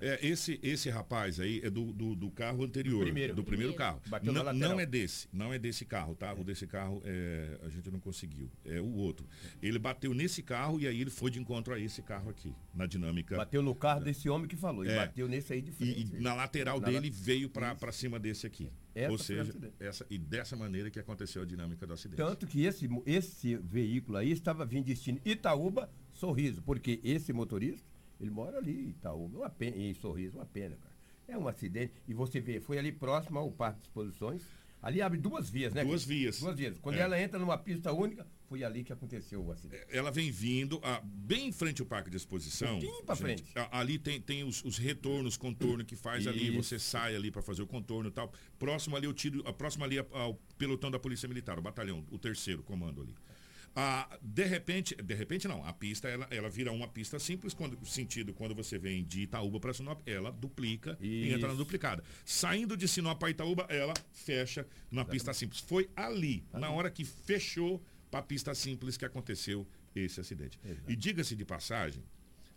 S1: É, esse, esse rapaz aí é do, do, do carro anterior.
S6: Do primeiro.
S1: Do primeiro carro. Não, não é desse. Não é desse carro, tá? O desse carro é, a gente não conseguiu. É o outro. Ele bateu nesse carro e aí ele foi de encontro a esse carro aqui. Na dinâmica.
S6: Bateu no carro desse homem que falou. E
S1: É.
S6: bateu nesse aí de
S1: E,
S6: frente.
S1: e na lateral
S6: Na
S1: dele
S6: la-
S1: veio para cima desse aqui.
S6: Essa
S1: Ou seja, essa, e dessa maneira que aconteceu a dinâmica do acidente.
S6: Tanto que esse, esse veículo aí estava vindo destino Itaúba, Sorriso, porque esse motorista, ele mora ali, Itaúba, uma pena, em Sorriso, uma pena, cara. É um acidente, e você vê, foi ali próximo ao Parque de Exposições, ali abre duas vias, né?
S1: Duas vias.
S6: Duas vias. Quando
S1: É.
S6: ela entra numa pista única, foi ali que aconteceu o acidente.
S1: Ela vem vindo ah, bem em frente ao parque de exposição.
S6: Pra
S1: gente,
S6: frente.
S1: a- ali tem, tem os, os retornos, contorno que faz ali.
S6: Isso.
S1: Você sai ali para fazer o contorno e tal. Próximo ali, eu tiro, a próximo ali a- ao pelotão da Polícia Militar, o batalhão, o terceiro comando ali. Ah, de repente, de repente não, a pista ela, ela vira uma pista simples, quando sentido quando você vem de Itaúba para Sinop, ela duplica e entra na
S6: Isso.
S1: duplicada. Saindo de Sinop para Itaúba, ela fecha na pista simples. Foi ali, na hora que fechou para a pista simples que aconteceu esse acidente. E diga-se de passagem,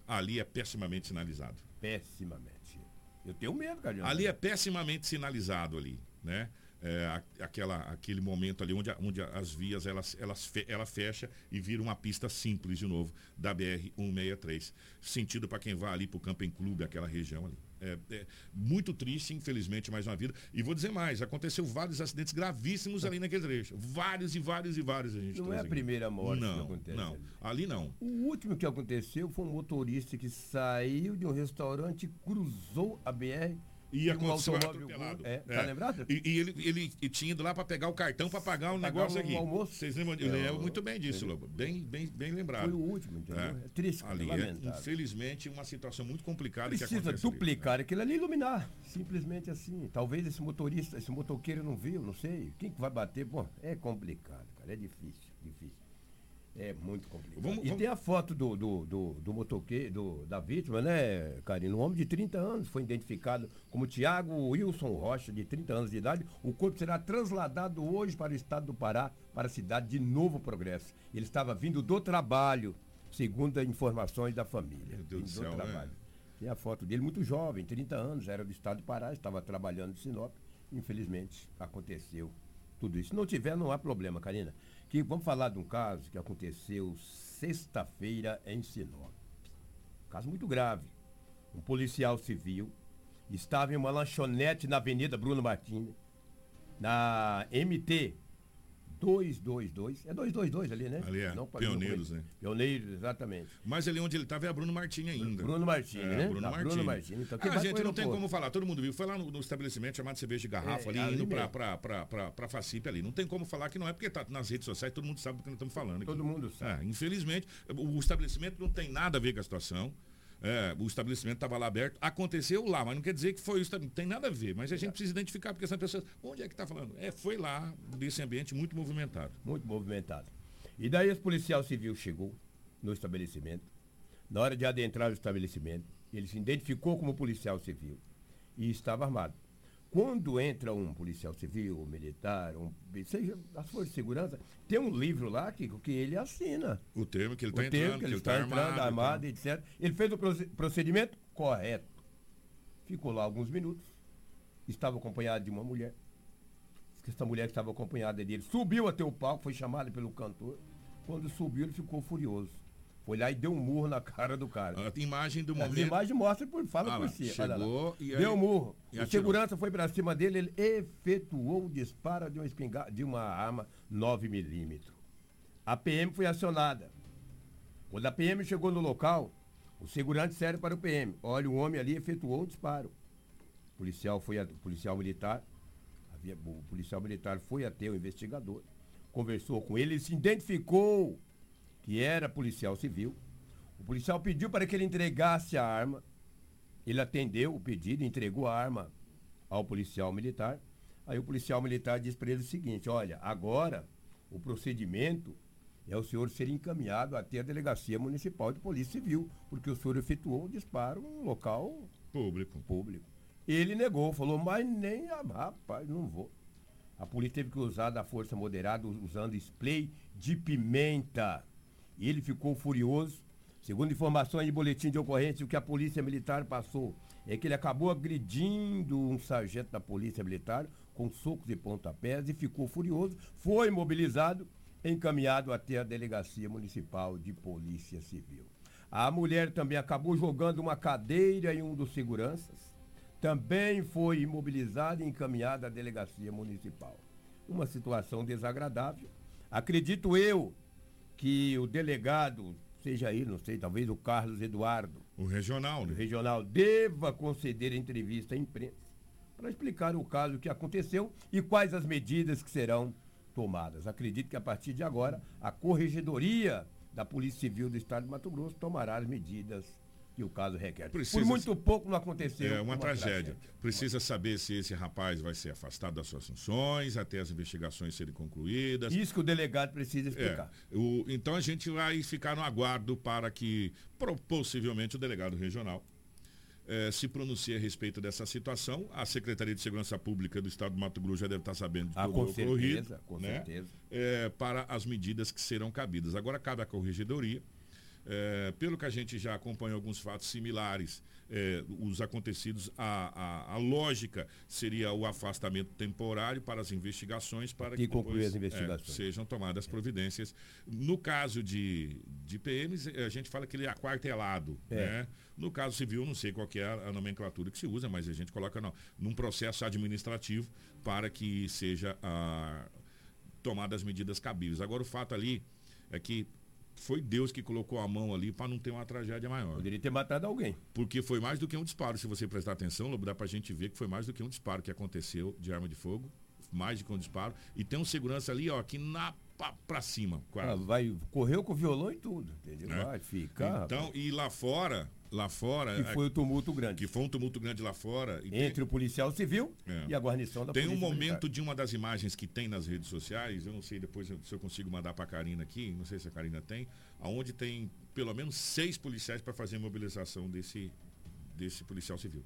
S1: ali é pessimamente sinalizado.
S6: Pessimamente. Eu tenho medo, cara.
S1: Ali é pessimamente sinalizado ali, né? É, aquela, aquele momento ali onde, onde as vias elas, elas ela fecha e vira uma pista simples de novo da BR 163 sentido para quem vai ali para o Camping Clube aquela região ali. É, é muito triste infelizmente mais uma vida. E vou dizer mais aconteceu vários acidentes gravíssimos ali naquele trecho. Vários e vários e vários a gente
S6: Não é a primeira morte que
S1: não
S6: acontece
S1: não.
S6: ali.
S1: ali não.
S6: O último que aconteceu foi um motorista que saiu de um restaurante, cruzou a BR.
S1: E
S6: um
S1: aconteceu
S6: automóvel
S1: atropelado.
S6: É,
S1: É.
S6: Tá lembrado?
S1: E, e ele, ele e tinha ido lá para pegar o cartão para pagar um
S6: Pagar
S1: negócio
S6: um
S1: aqui.
S6: almoço.
S1: Vocês lembram? Eu
S6: É,
S1: lembro muito bem disso,
S6: ele-
S1: Lobo. Bem, bem, bem lembrado.
S6: Foi o último, entendeu? É triste, cara,
S1: Ali, é, infelizmente, uma situação muito complicada que
S6: Precisa
S1: ali.
S6: duplicar aquilo ali e iluminar. Simplesmente assim. Talvez esse motorista, esse motoqueiro não viu, não sei. Quem que vai bater? Bom, é complicado, cara. É difícil, difícil. É muito complicado.
S1: Vamos-
S6: e
S1: vamos-
S6: tem a foto do, do, do, do motoqueiro, do, da vítima, né, Karina? Um homem de 30 anos foi identificado como Tiago Wilson Rocha, de 30 anos de idade. O corpo será trasladado hoje para o estado do Pará, para a cidade de Novo Progresso. Ele estava vindo do trabalho, segundo as informações da família.
S1: Meu Deus do céu, né?
S6: Tem a foto dele muito jovem, 30 anos, era do estado do Pará, estava trabalhando em Sinop. Infelizmente, aconteceu tudo isso. Se não tiver, não há problema, Karina. Que vamos falar de um caso que aconteceu sexta-feira em Sinop. Caso muito grave. Um policial civil estava em uma lanchonete na Avenida Bruno Martins, na MT 222. É 222 ali, né?
S1: Ali é,
S6: Não,
S1: Pioneiros, né?
S6: Pioneiros, exatamente.
S1: Mas ali onde ele estava é a Bruno Martins ainda.
S6: Bruno Martins,
S1: É,
S6: né?
S1: Bruno Martins.
S6: Bruno Martins. Então,
S1: ah,
S6: vai
S1: gente, não tem como falar. Todo mundo viu. Foi lá no, no estabelecimento chamado Cerveja de Garrafa,
S6: É,
S1: ali,
S6: ali
S1: indo
S6: mesmo.
S1: pra, pra, pra, pra Facip ali. Não tem como falar que não é, porque tá nas redes sociais, todo mundo sabe do que nós estamos falando.
S6: Todo
S1: aqui.
S6: mundo sabe.
S1: É, infelizmente, o estabelecimento não tem nada a ver com a situação. É, o estabelecimento estava lá aberto, aconteceu lá, mas não quer dizer que foi isso, não tem nada a ver. Mas a gente precisa identificar, porque essas pessoas, onde é que está falando? É, foi lá, desse ambiente muito movimentado.
S6: Muito movimentado. E daí esse policial civil chegou no estabelecimento. Na hora de adentrar o estabelecimento, Ele se identificou como policial civil e estava armado. Quando entra um policial civil, um militar, um, seja as forças de segurança, tem um livro lá que, que ele assina.
S1: O termo que ele está
S6: o termo
S1: entrando,
S6: que ele
S1: está
S6: está entrando,
S1: armado,
S6: armado,
S1: e
S6: etc. Ele fez o proce- procedimento correto. Ficou lá alguns minutos. Estava acompanhado de uma mulher. Essa mulher que estava acompanhada dele subiu até o palco, foi chamada pelo cantor. Quando subiu, ele ficou furioso. Foi lá e deu um murro na cara do cara.
S1: A imagem do momento.
S6: imagens mostram, por, fala
S1: Ah
S6: por si. olha lá.
S1: chegou e aí-
S6: Deu um murro.
S1: e
S6: o segurança foi para cima dele, ele efetuou o disparo de uma, espingarda, de uma arma 9mm. A PM foi acionada. Quando a PM chegou no local, o segurança serve para o PM. Olha, o homem ali efetuou o disparo. O policial, foi a- policial militar, havia- o policial militar foi até o investigador, conversou com ele, ele se identificou que era policial civil. O policial pediu para que ele entregasse a arma. Ele atendeu o pedido, entregou a arma ao policial militar. Aí o policial militar disse para ele o seguinte: Olha, agora o procedimento é o senhor ser encaminhado até a delegacia municipal de polícia civil, porque o senhor efetuou um disparo em um local
S1: público.
S6: público. Ele negou, falou, mas nem a rapaz, não vou. A polícia teve que usar da força moderada usando spray de pimenta. E ele ficou furioso. Segundo informações de boletim de ocorrência, o que a polícia militar passou é que ele acabou agredindo um sargento da polícia militar com socos e pontapés e ficou furioso. Foi mobilizado, encaminhado até a delegacia municipal de polícia civil. A mulher também acabou jogando uma cadeira em um dos seguranças também foi imobilizada e encaminhada à delegacia municipal. Uma situação desagradável. Acredito eu que o delegado, seja ele, não sei, talvez o Carlos Eduardo,
S1: O regional,
S6: o
S1: né?
S6: regional, deva conceder entrevista à imprensa para explicar o caso que aconteceu e quais as medidas que serão tomadas. Acredito que a partir de agora a corregedoria da Polícia Civil do Estado de Mato Grosso tomará as medidas que o caso requer.
S1: Precisa-
S6: Por muito pouco não aconteceu.
S1: É uma, tragédia. Precisa saber se esse rapaz vai ser afastado das suas funções até as investigações serem concluídas.
S6: Isso que o delegado precisa explicar.
S1: É, o- então a gente vai ficar no aguardo para que possivelmente o delegado regional eh, se pronuncie a respeito dessa situação. A Secretaria de Segurança Pública do Estado do Mato Grosso já deve estar sabendo de
S6: Ah, com
S1: o ocorrido,
S6: com
S1: né?
S6: certeza.
S1: Eh, para as medidas que serão cabidas. Agora cabe à corregedoria. Eh, pelo que a gente já acompanhou alguns fatos similares, eh, os acontecidos, a, a, a lógica seria o afastamento temporário para as investigações para
S6: E
S1: que depois,
S6: as investigações.
S1: eh, sejam tomadas providências. No caso de, de PMs, a gente fala que ele é aquartelado.
S6: É.
S1: Né? No caso civil, não sei qual é a, a nomenclatura que se usa, mas a gente coloca no, num processo administrativo para que seja ah, tomadas as medidas cabíveis. Agora, o fato ali é que foi Deus que colocou a mão ali para não ter uma tragédia maior.
S6: Poderia ter matado alguém.
S1: Porque foi mais do que um disparo. Se você prestar atenção, Lobo, dá pra gente ver que foi mais do que um disparo que aconteceu de arma de fogo. Mais do que um disparo. E tem um segurança ali, ó, aqui na pra, pra cima, quase.
S6: Ah, vai, correu com violão e tudo, entendeu?
S1: É.
S6: Vai ficar.
S1: Então,
S6: rapaz.
S1: e lá fora, lá fora.
S6: que foi o tumulto grande.
S1: Que foi um tumulto grande lá fora.
S6: Entre o policial civil
S1: É.
S6: e a guarnição da
S1: Tem um
S6: polícia
S1: momento
S6: militar.
S1: de uma das imagens que tem nas redes sociais, eu não sei depois se eu consigo mandar para a Karina aqui, não sei se a Karina tem, aonde tem pelo menos seis policiais para fazer a mobilização desse, desse policial civil.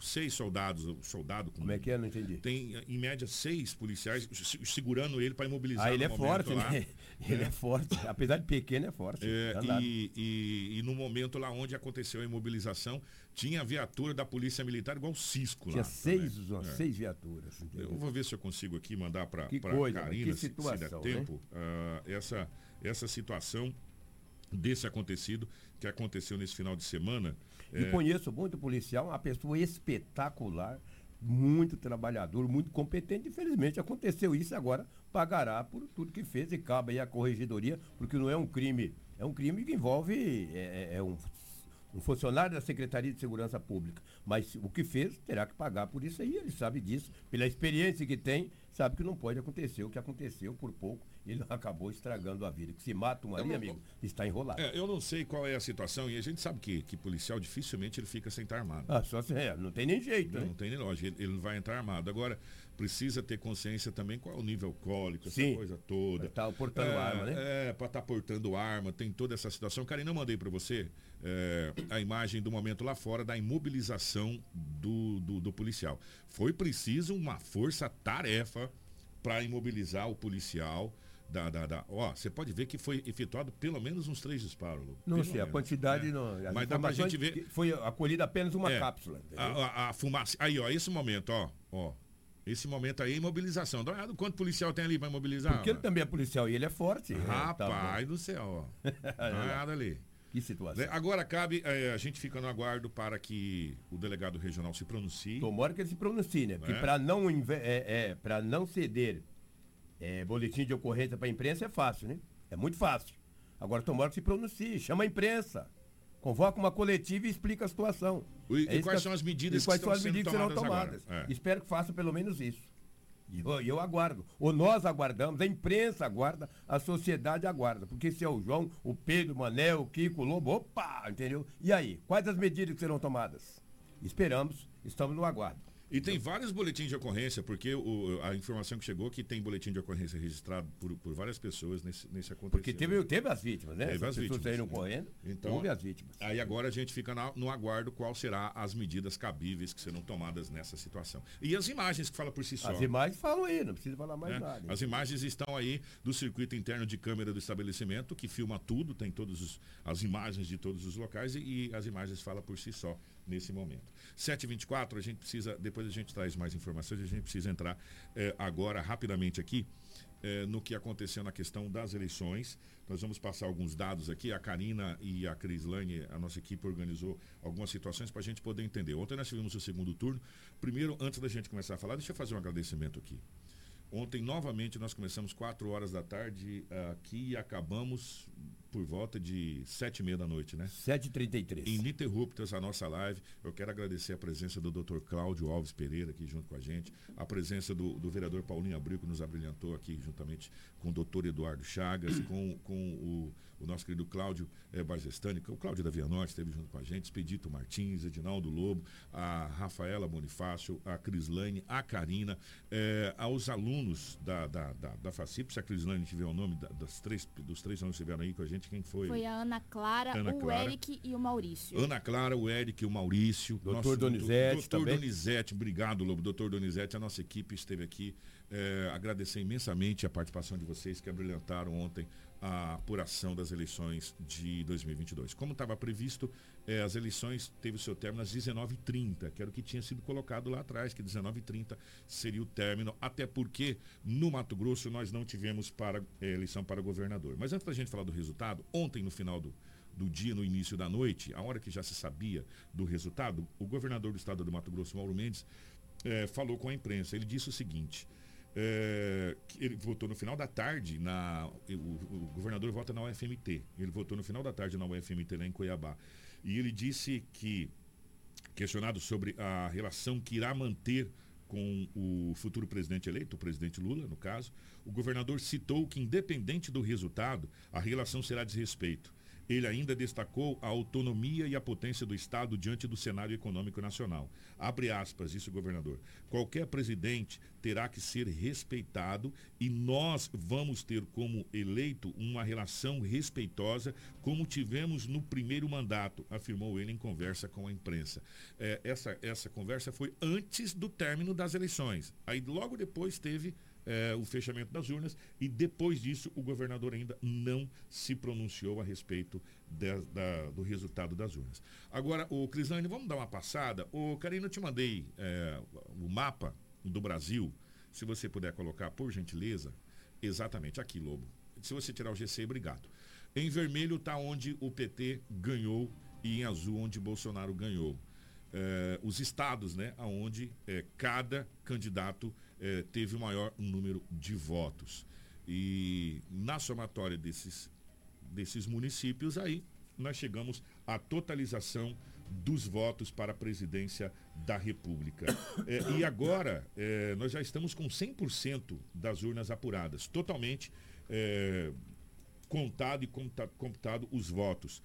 S1: Seis soldados, soldado
S6: Como é que é? Não entendi.
S1: Tem, em média, seis policiais se- segurando ele para imobilizar.
S6: Ah, ele é forte,
S1: lá.
S6: né? Ele é forte. Apesar de pequeno, é forte.
S1: É,
S6: Danado.
S1: e, e- e no momento lá onde aconteceu a imobilização, tinha a viatura da Polícia Militar igual o Cisco
S6: Tinha
S1: lá.
S6: seis,
S1: também.
S6: umas
S1: É.
S6: seis viaturas. entendeu?
S1: Eu vou ver se eu consigo aqui mandar para a Karina,
S6: que
S1: se- se,
S6: situação,
S1: der
S6: né?
S1: tempo, ah, essa, essa situação desse acontecido que aconteceu nesse final de semana.
S6: E
S1: é,
S6: conheço muito policial, uma pessoa espetacular, muito trabalhador, muito competente. Infelizmente aconteceu isso agora pagará por tudo que fez e cabe aí a corregedoria, porque não é um crime, é um crime que envolve é, é- é um, um funcionário da Secretaria de Segurança Pública. Mas o que fez terá que pagar por isso aí, ele sabe disso, pela experiência que tem sabe que não pode acontecer o que aconteceu por pouco. Ele acabou estragando a vida. Que se mata um ali,
S1: não-
S6: amigo, está enrolado.
S1: É, eu não sei qual é a situação e a gente sabe que, que policial dificilmente ele fica sem estar armado.
S6: Ah, só se é, não tem nem jeito,
S1: Não
S6: né?
S1: tem nem lógica, ele, ele não vai entrar armado. Agora, precisa ter consciência também qual é o nível alcoólico, essa
S6: Sim.
S1: coisa toda.
S6: Tá portando
S1: é,
S6: arma, né?
S1: É, pra estar portando arma, tem toda essa situação. Karina, eu mandei para você é, a imagem do momento lá fora da imobilização do, do, do policial. Foi preciso uma força-tarefa para imobilizar o policial. Da, da, da- Ó, você pode ver que foi efetuado pelo menos uns três disparos. Lu.
S6: Não
S1: Pelo
S6: sei, a
S1: menos,
S6: quantidade
S1: né?
S6: não. as
S1: Mas dá pra gente ver.
S6: Foi acolhida apenas uma
S1: É,
S6: cápsula.
S1: A, a- a fumaça. Aí, ó, esse momento, ó, ó. Esse momento aí é imobilização. Dá olhada quanto policial tem ali para imobilizar.
S6: Porque ele também é policial e ele é forte.
S1: Rapaz
S6: Tá
S1: do céu, ó. Dá olhada ali.
S6: Que situação.
S1: Né, Agora cabe, eh, a gente fica no aguardo para que o delegado regional se pronuncie.
S6: Tomara que ele se pronuncie, né? Porque
S1: Né?
S6: para não, é, é, pra não ceder é, boletim de ocorrência para a imprensa é fácil, né? É muito fácil. Agora tomara que se pronuncie, chama a imprensa. Convoca uma coletiva e explica a situação.
S1: E- e
S6: É isso
S1: quais
S6: que-
S1: são as medidas
S6: e quais
S1: que
S6: são
S1: estão
S6: as medidas
S1: sendo
S6: que serão
S1: tomadas
S6: tomadas.
S1: É.
S6: Espero que faça pelo menos isso. E eu, e eu aguardo. Ou nós aguardamos, a imprensa aguarda, a sociedade aguarda. Porque se é o João, o Pedro, o Manel, o Kiko, o Lobo, opa, entendeu? E aí, quais as medidas que serão tomadas? Esperamos, estamos no aguardo.
S1: E tem vários boletins de ocorrência, porque o- a informação que chegou é que tem boletim de ocorrência registrado por, por várias pessoas nesse, nesse acontecimento.
S6: Porque teve, teve as vítimas, né?
S1: Teve as
S6: pessoas
S1: vítimas,
S6: saíram
S1: né?
S6: correndo,
S1: Então,
S6: houve as vítimas.
S1: Aí agora a gente fica na- no aguardo qual será as medidas cabíveis que serão tomadas nessa situação. E as imagens que falam por si só.
S6: As imagens falam aí, não precisa falar mais
S1: né?
S6: nada. hein?
S1: As imagens estão aí do circuito interno de câmera do estabelecimento, que filma tudo, tem todas as imagens de todos os locais e, e as imagens falam por si só nesse momento. 7h24, a gente precisa, depois a gente traz mais informações, a gente precisa entrar eh, agora rapidamente aqui eh, no que aconteceu na questão das eleições. Nós vamos passar alguns dados aqui. A Karina e a Crislane, a nossa equipe, organizou algumas situações para a gente poder entender. Ontem nós tivemos o segundo turno. Primeiro, antes da gente começar a falar, deixa eu fazer um agradecimento aqui. Ontem, novamente, nós começamos 4 horas da tarde aqui e acabamos por volta de 7 e meia da noite, né?
S6: 7h33.
S1: Ininterruptas a nossa live. Eu quero agradecer a presença do Dr. Cláudio Alves Pereira aqui junto com a gente, a presença do, do vereador Paulinho Abril, que nos abrilhantou aqui juntamente com o doutor Eduardo Chagas, com, com o, o nosso querido Cláudio Barzestani, que o Cláudio da Via Norte esteve junto com a gente, Expedito Martins, Edinaldo Lobo, a Rafaela Bonifácio, a Crislane, a Karina, eh, aos alunos da, da, da, da FACIP, se a Crislane tiver o nome da- das três, dos três alunos que estiveram aí com a gente, quem foi?
S5: Foi a Ana Clara,
S1: Ana
S5: o
S1: Clara.
S5: Eric e o Maurício.
S1: Ana Clara, o Eric, o Maurício.
S6: Doutor Donizete
S1: Doutor
S6: também.
S1: Donizete, obrigado, Lobo. Doutor Donizete, a nossa equipe esteve aqui. É, agradecer imensamente a participação de vocês que abrilhantaram ontem a apuração das eleições de 2022. Como estava previsto, é, as eleições teve o seu término às 19h30, que era o que tinha sido colocado lá atrás, que 19h30 seria o término, até porque no Mato Grosso nós não tivemos para, é, eleição para governador. Mas antes da gente falar do resultado, ontem no final do, do dia, no início da noite, a hora que já se sabia do resultado, o governador do estado do Mato Grosso, Mauro Mendes, eh, falou com a imprensa. Ele disse o seguinte. Que ele votou no final da tarde na o, o governador vota na UFMT ele votou no final da tarde na UFMT lá em Cuiabá e ele disse que questionado sobre a relação que irá manter com o futuro presidente eleito, o presidente Lula, no caso, o governador citou que, independente do resultado, a relação será desrespeito. Ele ainda destacou a autonomia e a potência do Estado diante do cenário econômico nacional. Abre aspas, disse o governador. Qualquer presidente terá que ser respeitado e nós vamos ter como eleito uma relação respeitosa como tivemos no primeiro mandato, afirmou ele em conversa com a imprensa. É, essa, essa conversa foi antes do término das eleições. Aí logo depois teve é, o fechamento das urnas e depois disso o governador ainda não se pronunciou a respeito de- da- do resultado das urnas. Agora, o Crislane, vamos dar uma passada. O Karina, eu te mandei é, o mapa do Brasil, se você puder colocar, por gentileza, exatamente aqui, Lobo. Se você tirar o GC, obrigado. Em vermelho está onde o PT ganhou e em azul onde Bolsonaro ganhou. É, os estados, né, onde cada candidato é, teve o maior número de votos. E na somatória desses, desses municípios aí, nós chegamos a totalização dos votos para a presidência da República. É, e agora, é, nós já estamos com 100% das urnas apuradas, totalmente é, contado e computado os votos.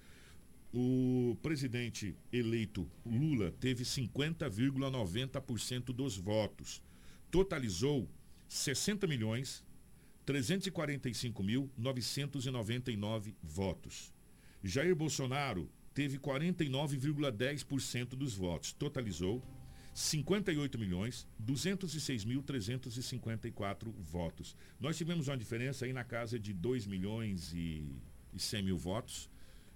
S1: O presidente eleito Lula teve 50,90% dos votos. Totalizou 60 milhões 345.999 votos. Jair Bolsonaro teve 49,10% dos votos, totalizou 58 milhões 206.354 votos. Nós tivemos uma diferença aí na casa de 2 milhões e, e 100 mil votos,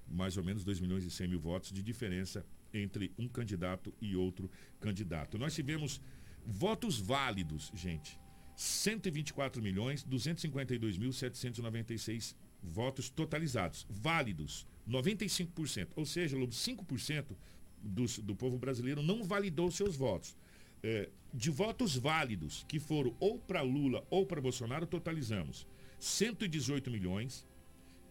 S1: mais ou menos 2 milhões e 100 mil votos de diferença entre um candidato e outro candidato. Nós tivemos votos válidos, gente. 124 milhões 252 mil 796 votos totalizados. Válidos, 95%. Ou seja, Lobo, 5% dos, do povo brasileiro não validou seus votos. É, de votos válidos, que foram ou para Lula ou para Bolsonaro, totalizamos 118 milhões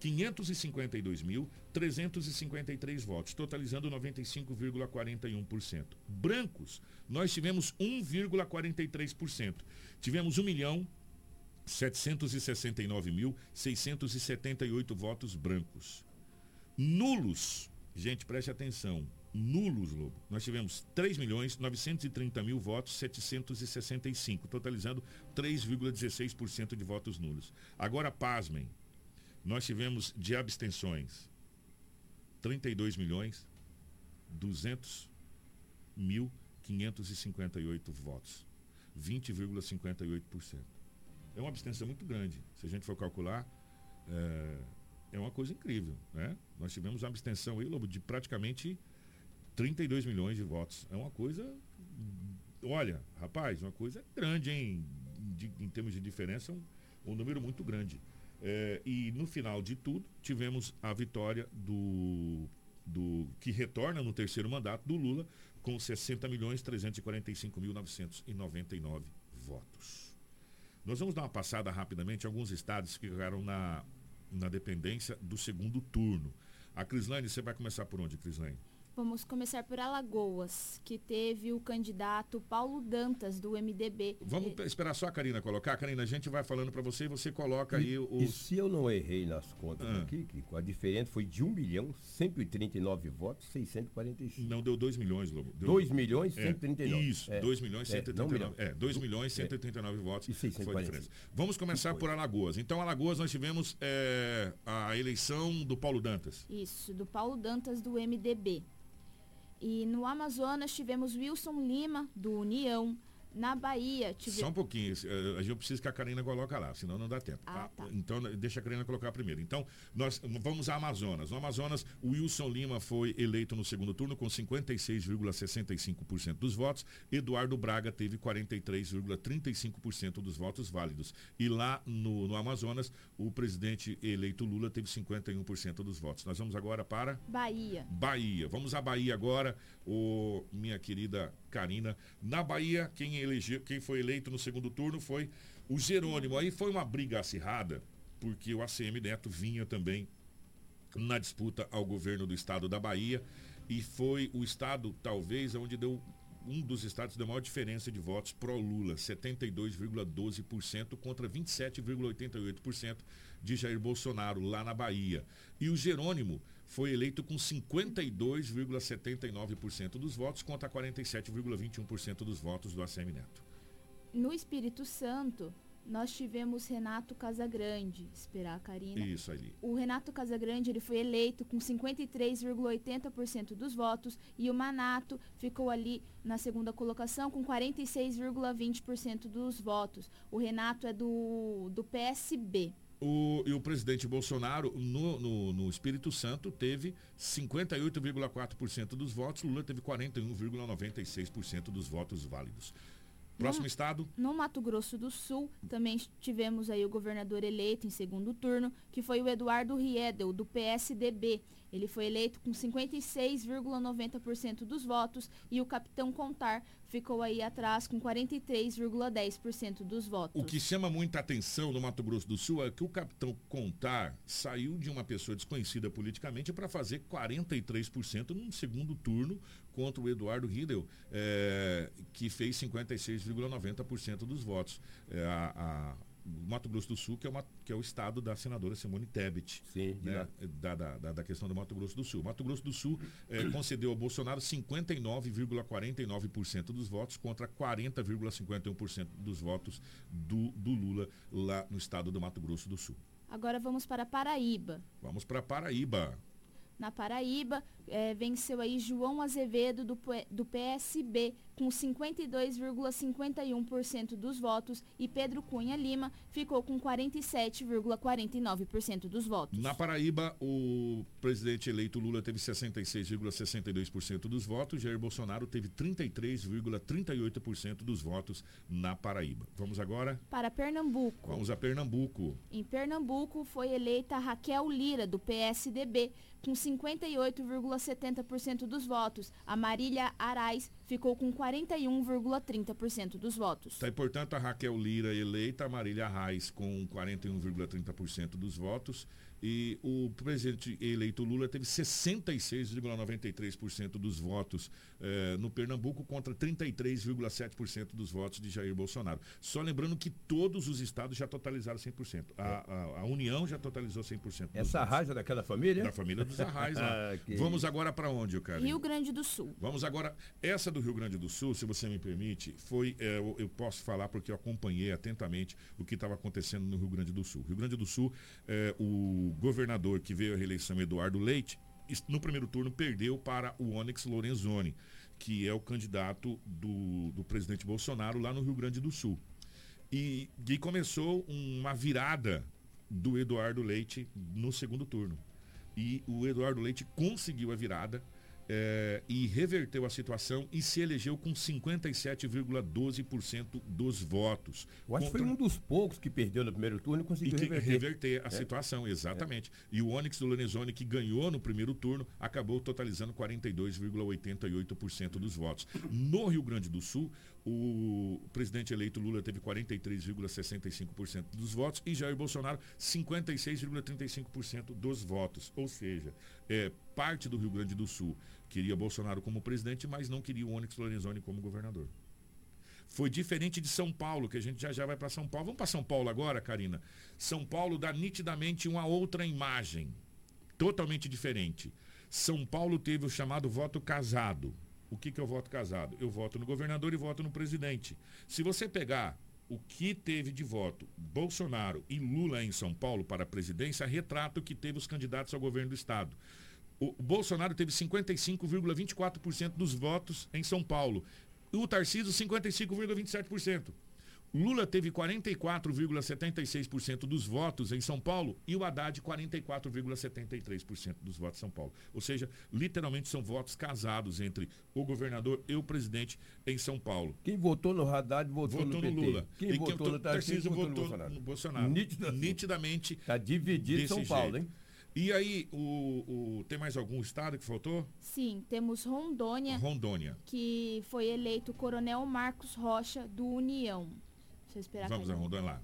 S1: 552.353 votos, totalizando 95,41%. Brancos, nós tivemos 1,43%. Tivemos 1 milhão 769.678 votos brancos. Nulos, gente, preste atenção, nulos, Lobo. Nós tivemos 3 milhões 930 mil votos, 765, totalizando 3,16% de votos nulos. Agora, pasmem, nós tivemos de abstenções 32 milhões 200 mil 558 votos. 20,58%. É uma abstenção muito grande. Se a gente for calcular, é, é uma coisa incrível. Né? Nós tivemos uma abstenção aí, Lobo, de praticamente 32 milhões de votos. É uma coisa. Olha, rapaz, uma coisa grande, hein? De, em termos de diferença, um, um número muito grande. É, e no final de tudo, tivemos a vitória do, do que retorna no terceiro mandato do Lula com 60 milhões 345 mil 999 votos. Nós vamos dar uma passada rapidamente alguns estados que ficaram na, na dependência do segundo turno. A Crislane, você vai começar por onde, Crislane?
S5: Vamos começar por Alagoas, que teve o candidato Paulo Dantas, do MDB.
S1: Vamos e... esperar só a Karina colocar. Karina, a gente vai falando para você e você coloca
S6: e,
S1: aí
S6: os... E se eu não errei nas contas ah. aqui, Kiko, a diferença foi de 1 milhão 139 votos, 645.
S1: Não, deu 2 milhões, Lobo. Deu...
S6: 2 milhões 139.
S1: É, isso, é. 2 milhões 139. É, 2 milhões 139 é. votos. E 645. Vamos começar por Alagoas. Então, Alagoas, nós tivemos é, a eleição do Paulo Dantas.
S5: Isso, do Paulo Dantas, do MDB. E no Amazonas tivemos Wilson Lima, do União. Na Bahia tivemos.
S1: Só um pouquinho, eh, a gente precisa que a Karina coloque lá, senão não dá tempo.
S5: Ah, tá.
S1: Então, deixa a Karina colocar primeiro. Então, nós vamos ao Amazonas. No Amazonas, o Wilson Lima foi eleito no segundo turno com 56,65% dos votos. Eduardo Braga teve 43,35% dos votos válidos. E lá no, no Amazonas, o presidente eleito Lula teve 51% dos votos. Nós vamos agora para.
S5: Bahia.
S1: Bahia. Vamos à Bahia agora, o, minha querida Karina. Na Bahia, quem elegeu, quem foi eleito no segundo turno foi o Jerônimo. Aí foi uma briga acirrada, porque o ACM Neto vinha também na disputa ao governo do estado da Bahia e foi o estado, talvez, onde deu um dos estados deu maior diferença de votos pró-Lula, 72,12% contra 27,88% de Jair Bolsonaro lá na Bahia. E o Jerônimo foi eleito com 52,79% dos votos contra 47,21% dos votos do ACM Neto.
S5: No Espírito Santo, nós tivemos Renato Casagrande, esperar a Karina.
S1: Isso ali.
S5: O Renato Casagrande ele foi eleito com 53,80% dos votos e o Manato ficou ali na segunda colocação com 46,20% dos votos. O Renato é do, do PSB.
S1: O, e o presidente Bolsonaro, no, no, no Espírito Santo, teve 58,4% dos votos, Lula teve 41,96% dos votos válidos. Próximo
S5: no,
S1: estado?
S5: No Mato Grosso do Sul, também tivemos aí o governador eleito em segundo turno, que foi o Eduardo Riedel, do PSDB. Ele foi eleito com 56,90% dos votos e o capitão Contar ficou aí atrás com 43,10% dos votos.
S1: O que chama muita atenção no Mato Grosso do Sul é que o capitão Contar saiu de uma pessoa desconhecida politicamente para fazer 43% num segundo turno contra o Eduardo Riedel, é, que fez 56,90% dos votos. É, a, Mato Grosso do Sul, que é, uma, que é o estado da senadora Simone Tebet,
S6: Sim,
S1: né, da, da, da, da, questão do Mato Grosso do Sul. Mato Grosso do Sul eh, concedeu ao Bolsonaro 59,49% dos votos contra 40,51% dos votos do, do Lula lá no estado do Mato Grosso do Sul.
S5: Agora vamos para Paraíba.
S1: Vamos para Paraíba.
S5: Na Paraíba, é, venceu aí João Azevedo do, do PSB com 52,51% dos votos e Pedro Cunha Lima ficou com 47,49% dos votos.
S1: Na Paraíba, o presidente eleito Lula teve 66,62% dos votos, Jair Bolsonaro teve 33,38% dos votos na Paraíba. Vamos agora
S5: para Pernambuco.
S1: Vamos a Pernambuco.
S5: Em Pernambuco foi eleita Raquel Lira do PSDB com 58,70% dos votos. A Marília Arais ficou com 41,30% dos votos.
S1: Está, portanto, a Raquel Lira eleita, a Marília Reis com 41,30% dos votos e o presidente eleito Lula teve 66,93% dos votos eh, no Pernambuco contra 33,7% dos votos de Jair Bolsonaro. Só lembrando que todos os estados já totalizaram 100%. A, a, a União já totalizou 100%.
S6: Essa Arraiz é daquela família?
S1: Da família dos Arraiz. ah, Vamos agora para onde, cara?
S5: Rio Grande do Sul.
S1: Vamos agora. Essa do Rio Grande do Sul, se você me permite, foi. Eh, eu, eu, posso falar porque eu acompanhei atentamente o que estava acontecendo no Rio Grande do Sul. Rio Grande do Sul, eh, o governador que veio à reeleição, Eduardo Leite, no primeiro turno perdeu para o Onyx Lorenzoni, que é o candidato do, do presidente Bolsonaro lá no Rio Grande do Sul. E, e começou uma virada do Eduardo Leite no segundo turno. E o Eduardo Leite conseguiu a virada é, e reverteu a situação e se elegeu com 57,12% dos votos.
S6: Eu acho que foi um dos poucos que perdeu no primeiro turno e conseguiu e reverter.
S1: reverter. a é. situação, exatamente. É. E o Onyx do Lorenzoni, que ganhou no primeiro turno, acabou totalizando 42,88% dos votos. No Rio Grande do Sul, o presidente eleito Lula teve 43,65% dos votos e Jair Bolsonaro 56,35% dos votos. Ou seja, é, parte do Rio Grande do Sul queria Bolsonaro como presidente, mas não queria o Onyx Lorenzoni como governador. Foi diferente de São Paulo, que a gente já já vai para São Paulo. Vamos para São Paulo agora, Karina. São Paulo dá nitidamente uma outra imagem, totalmente diferente. São Paulo teve o chamado voto casado. O que, que é o voto casado? Eu voto no governador e voto no presidente. Se você pegar o que teve de voto Bolsonaro e Lula em São Paulo para a presidência, retrata o que teve os candidatos ao governo do estado. O Bolsonaro teve 55,24% dos votos em São Paulo. O Tarcísio, 55,27%. Lula teve 44,76% dos votos em São Paulo e o Haddad 44,73% dos votos em São Paulo. Ou seja, literalmente são votos casados entre o governador e o presidente em São Paulo.
S6: Quem votou no Haddad votou, votou no, no Lula.
S1: Quem e votou quem, no Tarcísio votou, votou no Bolsonaro. No Bolsonaro.
S6: Nitidamente.
S1: Nitidamente.
S6: Está dividido São Paulo,
S1: jeito.
S6: hein?
S1: E aí, o, o, tem mais algum estado que faltou?
S5: Sim, temos Rondônia.
S1: Rondônia.
S5: Que foi eleito Coronel Marcos Rocha do União. Deixa eu esperar.
S1: Vamos a Rondônia lá.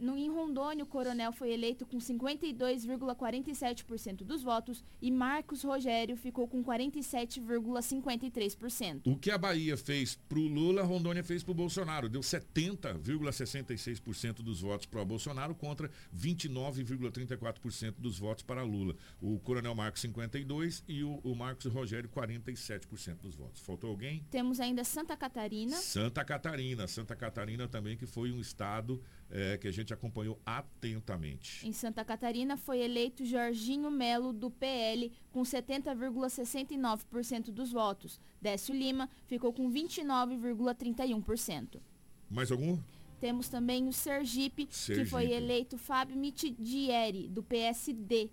S5: No, em Rondônia, o coronel foi eleito com 52,47% dos votos e Marcos Rogério ficou com 47,53%.
S1: O que a Bahia fez para o Lula, Rondônia fez para o Bolsonaro. Deu 70,66% dos votos para o Bolsonaro contra 29,34% dos votos para Lula. O coronel Marcos 52% e o, o Marcos Rogério 47% dos votos. Faltou alguém?
S5: Temos ainda Santa Catarina.
S1: Santa Catarina. Santa Catarina também que foi um estado é, que a gente acompanhou atentamente.
S5: Em Santa Catarina foi eleito Jorginho Melo, do PL, com 70,69% dos votos. Décio Lima ficou com 29,31%.
S1: Mais algum?
S5: Temos também o Sergipe, Sergipe. que foi eleito Fábio Mitidieri, do PSD.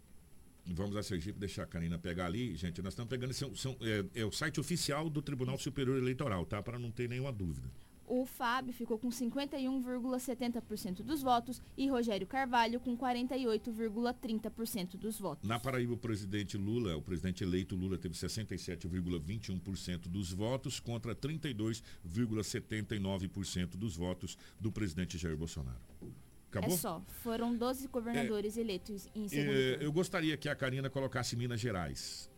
S1: Vamos a Sergipe deixar a Karina pegar ali. Gente, nós estamos pegando. São, são, é, é o site oficial do Tribunal Superior Eleitoral, tá? Para não ter nenhuma dúvida.
S5: O Fábio ficou com 51,70% dos votos e Rogério Carvalho com 48,30% dos votos.
S1: Na Paraíba, o presidente Lula, o presidente eleito Lula, teve 67,21% dos votos contra 32,79% dos votos do presidente Jair Bolsonaro. Acabou?
S5: É só. Foram 12 governadores é, eleitos em segundo
S1: é, Eu gostaria que a Karina colocasse Minas Gerais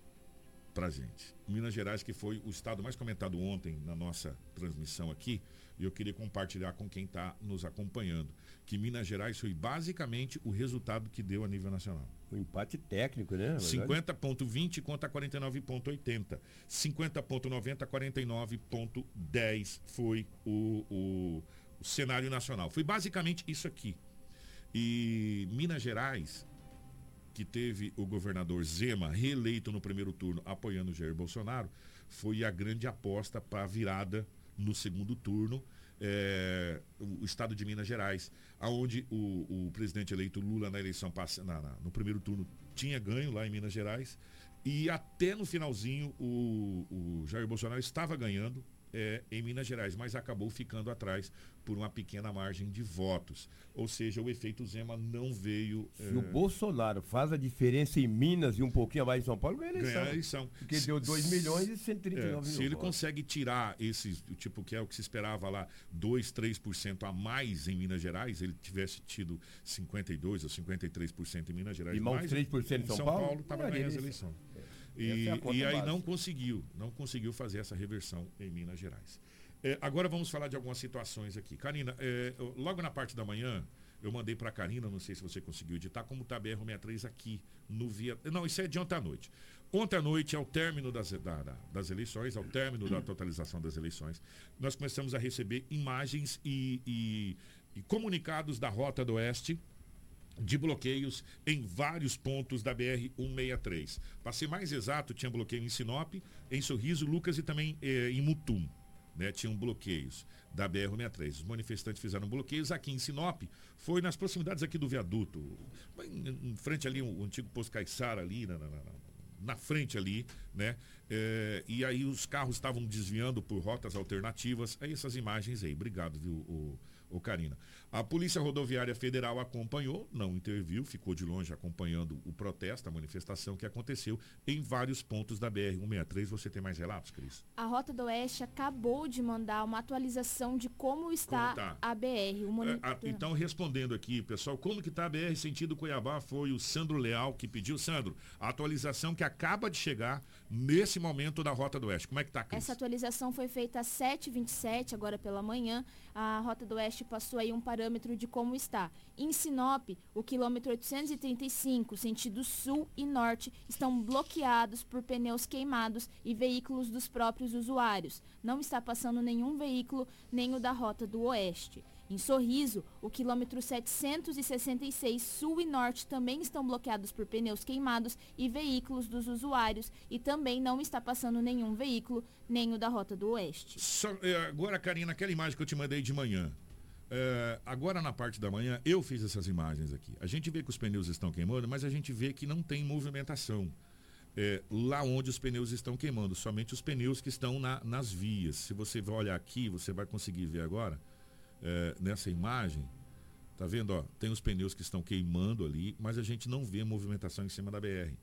S1: pra gente. Minas Gerais, que foi o estado mais comentado ontem na nossa transmissão aqui, e eu queria compartilhar com quem está nos acompanhando, que Minas Gerais foi basicamente o resultado que deu a nível nacional.
S6: O empate técnico, né?
S1: 50.20 contra 49.80. 50.90 49.10 foi o, o, o cenário nacional. Foi basicamente isso aqui. E Minas Gerais, que teve o governador Zema reeleito no primeiro turno apoiando Jair Bolsonaro, foi a grande aposta para a virada no segundo turno. É, o estado de Minas Gerais, aonde o, o presidente eleito Lula na eleição na, na, no primeiro turno tinha ganho lá em Minas Gerais e até no finalzinho o, o Jair Bolsonaro estava ganhando é, em Minas Gerais, mas acabou ficando atrás por uma pequena margem de votos. Ou seja, o efeito Zema não veio.
S6: Se é... o Bolsonaro faz a diferença em Minas e um pouquinho mais em São Paulo, ganha a eleição.
S1: Ganha a eleição.
S6: Porque se, deu 2 milhões e 139 é, mil.
S1: Se ele votos. consegue tirar esses, tipo, que é o que se esperava lá, 2, 3% a mais em Minas Gerais, ele tivesse tido 52% ou 53% em Minas Gerais.
S6: E mais 3% em São, São Paulo,
S1: estava ganhando a eleição. E, é e, aí não conseguiu, não conseguiu fazer essa reversão em Minas Gerais. É, agora vamos falar de algumas situações aqui. Karina, é, logo na parte da manhã, eu mandei para a Karina, não sei se você conseguiu editar, como está a BR-63 aqui no Via. Não, isso é de ontem à noite. Ontem à noite, ao término das, da, da, das eleições, ao término da totalização das eleições, nós começamos a receber imagens e, e, e comunicados da Rota do Oeste de bloqueios em vários pontos da BR-163. Para ser mais exato, tinha bloqueio em Sinop, em Sorriso, Lucas e também eh, em Mutum. Né, tinham bloqueios da BR-163. Os manifestantes fizeram bloqueios aqui em Sinop, foi nas proximidades aqui do viaduto, em, em frente ali, o, antigo posto Caiçara ali, na, na, na, na frente ali, né? É, e aí os carros estavam desviando por rotas alternativas. É essas imagens aí. Obrigado, viu, o, o Karina. A Polícia Rodoviária Federal acompanhou, não interviu, ficou de longe acompanhando o protesto, a manifestação que aconteceu em vários pontos da BR-163. Você tem mais relatos, Cris?
S5: A Rota do Oeste acabou de mandar uma atualização de como está como tá? a BR. O
S1: monitor... é, a, então, respondendo aqui, pessoal, como que está a BR sentido Cuiabá? Foi o Sandro Leal que pediu. Sandro, a atualização que acaba de chegar nesse momento da Rota do Oeste. Como é que está, Cris?
S5: Essa atualização foi feita às 7h27, agora pela manhã. A Rota do Oeste passou aí um parâmetro de como está. Em Sinop, o quilômetro 835, sentido sul e norte, estão bloqueados por pneus queimados e veículos dos próprios usuários. Não está passando nenhum veículo, nem o da Rota do Oeste. Em Sorriso, o quilômetro 766 sul e norte também estão bloqueados por pneus queimados e veículos dos usuários e também não está passando nenhum veículo, nem o da Rota do Oeste.
S1: Só, é, agora, Karina, aquela imagem que eu te mandei de manhã. É, agora na parte da manhã, eu fiz essas imagens aqui. A gente vê que os pneus estão queimando, mas a gente vê que não tem movimentação. É, lá onde os pneus estão queimando, somente os pneus que estão na, nas vias. Se você olhar aqui, você vai conseguir ver agora é, nessa imagem, tá vendo? Ó, tem os pneus que estão queimando ali, mas a gente não vê movimentação em cima da BR.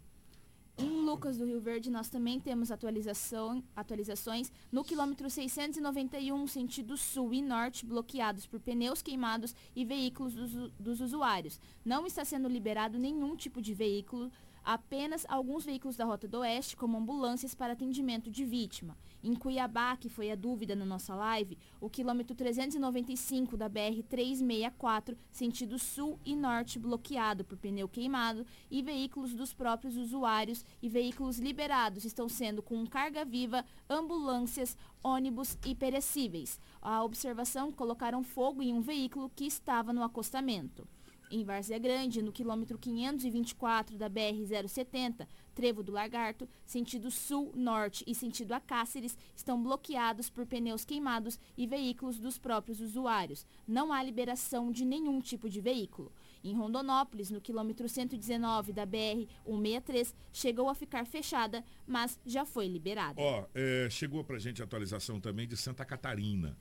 S5: Em Lucas do Rio Verde, nós também temos atualização, atualizações no quilômetro 691, sentido sul e norte, bloqueados por pneus queimados e veículos dos, dos usuários. Não está sendo liberado nenhum tipo de veículo apenas alguns veículos da Rota do Oeste, como ambulâncias para atendimento de vítima. Em Cuiabá, que foi a dúvida na nossa live, o quilômetro 395 da BR-364, sentido sul e norte, bloqueado por pneu queimado e veículos dos próprios usuários e veículos liberados estão sendo com carga viva, ambulâncias, ônibus e perecíveis. A observação colocaram fogo em um veículo que estava no acostamento. Em Várzea Grande, no quilômetro 524 da BR-070, Trevo do Lagarto, sentido sul-norte e sentido a Cáceres, estão bloqueados por pneus queimados e veículos dos próprios usuários. Não há liberação de nenhum tipo de veículo. Em Rondonópolis, no quilômetro 119 da BR-163, chegou a ficar fechada, mas já foi liberada.
S1: Ó, é, chegou pra gente a atualização também de Santa Catarina.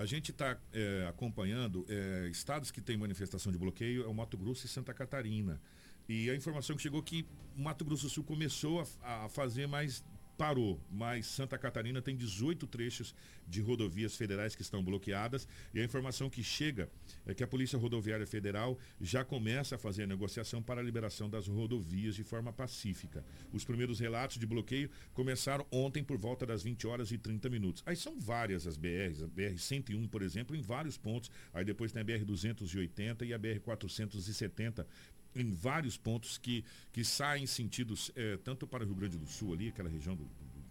S1: A gente está é, acompanhando é, estados que têm manifestação de bloqueio, é o Mato Grosso e Santa Catarina. E a informação que chegou que Mato Grosso do Sul começou a, a fazer, mas parou. Mas Santa Catarina tem 18 trechos de rodovias federais que estão bloqueadas. E a informação que chega é que a Polícia Rodoviária Federal já começa a fazer a negociação para a liberação das rodovias de forma pacífica. Os primeiros relatos de bloqueio começaram ontem por volta das 20 horas e 30 minutos. Aí são várias as BRs, a BR-101, por exemplo, em vários pontos. Aí depois tem a BR-280 e a BR-470 em vários pontos que, que saem sentidos, é, tanto para o Rio Grande do Sul ali, aquela região do,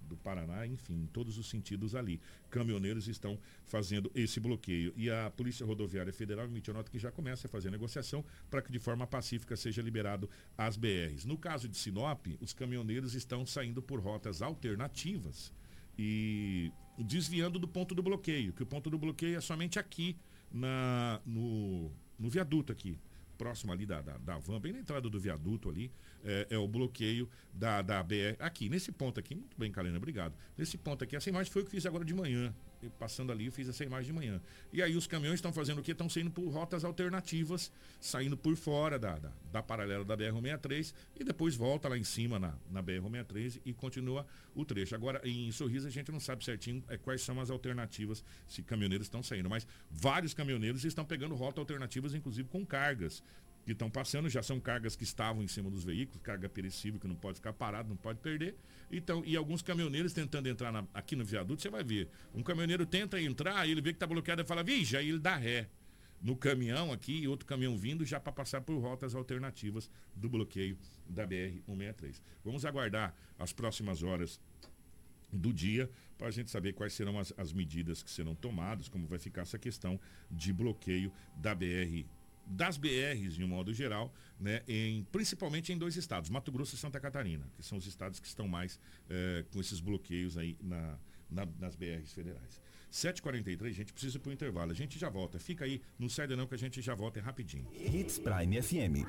S1: do, Paraná, enfim, em todos os sentidos ali. Caminhoneiros estão fazendo esse bloqueio. E a Polícia Rodoviária Federal emitiu nota que já começa a fazer a negociação para que de forma pacífica seja liberado as BRs. No caso de Sinop, os caminhoneiros estão saindo por rotas alternativas e desviando do ponto do bloqueio, que o ponto do bloqueio é somente aqui na, no, no viaduto aqui, próximo ali da, da, da van, bem na entrada do viaduto ali, é, é, o bloqueio da, da BR. Aqui, nesse ponto aqui, muito bem, Kalena, obrigado. Nesse ponto aqui, essa imagem foi o que fiz agora de manhã. Eu, passando ali, eu fiz essa imagem de manhã. E aí os caminhões estão fazendo o quê? Estão saindo por rotas alternativas, saindo por fora da, da, da paralela da BR-63 e depois volta lá em cima na, na BR-63 e continua o trecho. Agora, em Sorriso, a gente não sabe certinho é, quais são as alternativas se caminhoneiros estão saindo, mas vários caminhoneiros estão pegando rotas alternativas, inclusive com cargas que estão passando, já são cargas que estavam em cima dos veículos, carga perecível que não pode ficar parado, não pode perder. Então, e alguns caminhoneiros tentando entrar na, aqui no viaduto, você vai ver. Um caminhoneiro tenta entrar, ele vê que está bloqueado e fala, vixe, aí ele dá ré no caminhão aqui e outro caminhão vindo já para passar por rotas alternativas do bloqueio da BR-163. Vamos aguardar as próximas horas do dia para a gente saber quais serão as, as medidas que serão tomadas, como vai ficar essa questão de bloqueio da BR das BRs, de um modo geral, né, em, principalmente em dois estados, Mato Grosso e Santa Catarina, que são os estados que estão mais eh, com esses bloqueios aí na, na, nas BRs federais. 7h43, a gente precisa ir para o intervalo. A gente já volta. Fica aí, não sai não que a gente já volta é rapidinho.
S14: Hits Prime FM.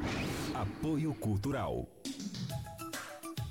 S14: Apoio Cultural.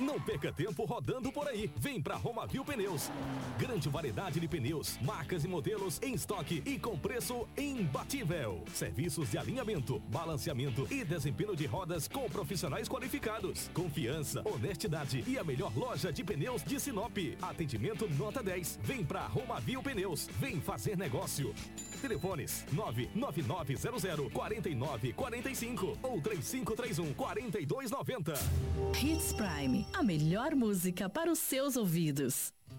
S15: Não perca tempo rodando por aí. Vem pra Romavil Pneus. Grande variedade de pneus, marcas e modelos em estoque e com preço imbatível. Serviços de alinhamento, balanceamento e desempenho de rodas com profissionais qualificados. Confiança, honestidade e a melhor loja de pneus de Sinop. Atendimento nota 10. Vem pra Romavil Pneus. Vem fazer negócio. Telefones 99900 4945 ou 3531 4290.
S16: Hits Prime, a melhor música para os seus ouvidos.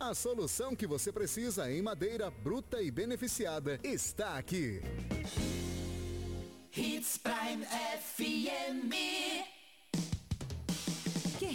S17: A solução que você precisa em madeira bruta e beneficiada está aqui.
S16: Hits Prime FM.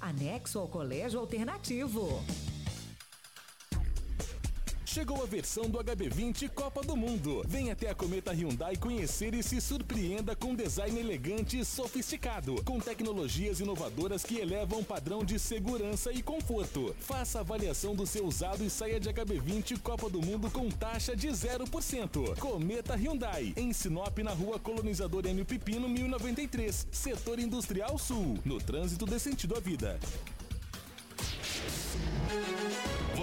S3: anexo ao Colégio Alternativo.
S18: Chegou a versão do HB20 Copa do Mundo. Vem até a Cometa Hyundai conhecer e se surpreenda com design elegante e sofisticado, com tecnologias inovadoras que elevam o padrão de segurança e conforto. Faça avaliação do seu usado e saia de HB20 Copa do Mundo com taxa de 0%. Cometa Hyundai, em Sinop, na rua Colonizador M. Pipino, 1093, Setor Industrial Sul, no trânsito de sentido à vida.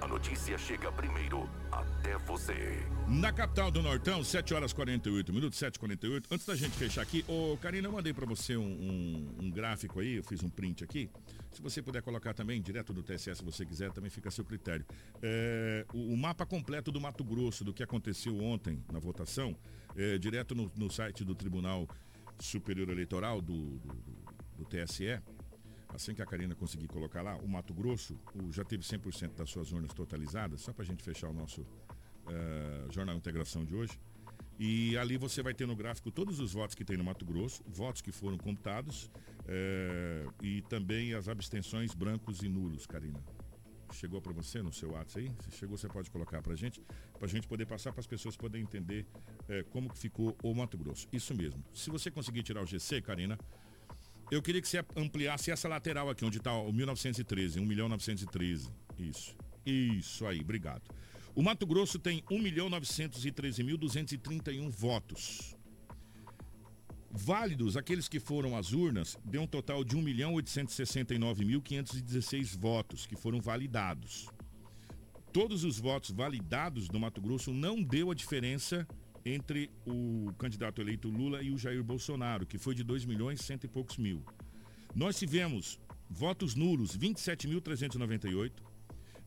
S4: a notícia chega primeiro até você.
S1: Na capital do Nortão, 7 horas 48 minutos, 7h48. Antes da gente fechar aqui, ô Karina, eu mandei para você um, um, um, gráfico aí, eu fiz um print aqui. Se você puder colocar também, direto do TSE, se você quiser, também fica a seu critério. É, o, o, mapa completo do Mato Grosso, do que aconteceu ontem na votação, é, direto no, no, site do Tribunal Superior Eleitoral, do, do, do TSE. Assim que a Karina conseguir colocar lá, o Mato Grosso o, já teve 100% das suas urnas totalizadas, só para a gente fechar o nosso uh, Jornal Integração de hoje. E ali você vai ter no gráfico todos os votos que tem no Mato Grosso, votos que foram computados uh, e também as abstenções brancos e nulos, Karina. Chegou para você no seu WhatsApp aí? Se chegou, você pode colocar para a gente, para a gente poder passar para as pessoas poderem entender uh, como que ficou o Mato Grosso. Isso mesmo. Se você conseguir tirar o GC, Karina, eu queria que você ampliasse essa lateral aqui, onde está o 1913, 1 milhão 913. Isso. Isso aí, obrigado. O Mato Grosso tem 1 milhão 913.231 votos. Válidos, aqueles que foram às urnas, deu um total de 1 milhão 869.516 votos que foram validados. Todos os votos validados no Mato Grosso não deu a diferença entre o candidato eleito Lula e o Jair Bolsonaro, que foi de 2 milhões cento e poucos mil. Nós tivemos votos nulos, 27.398,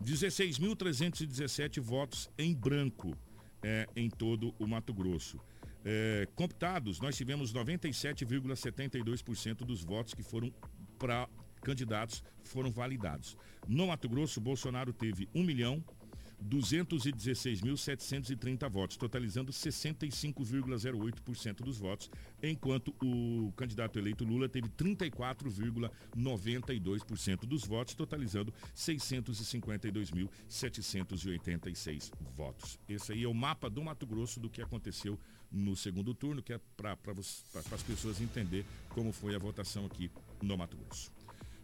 S1: 16.317 votos em branco é, em todo o Mato Grosso. É, computados, nós tivemos 97,72% dos votos que foram para candidatos foram validados. No Mato Grosso, Bolsonaro teve 1 milhão 216.730 votos, totalizando 65,08% dos votos, enquanto o candidato eleito Lula teve 34,92% dos votos, totalizando 652.786 votos. Esse aí é o mapa do Mato Grosso do que aconteceu no segundo turno, que é para as pessoas entender como foi a votação aqui no Mato Grosso.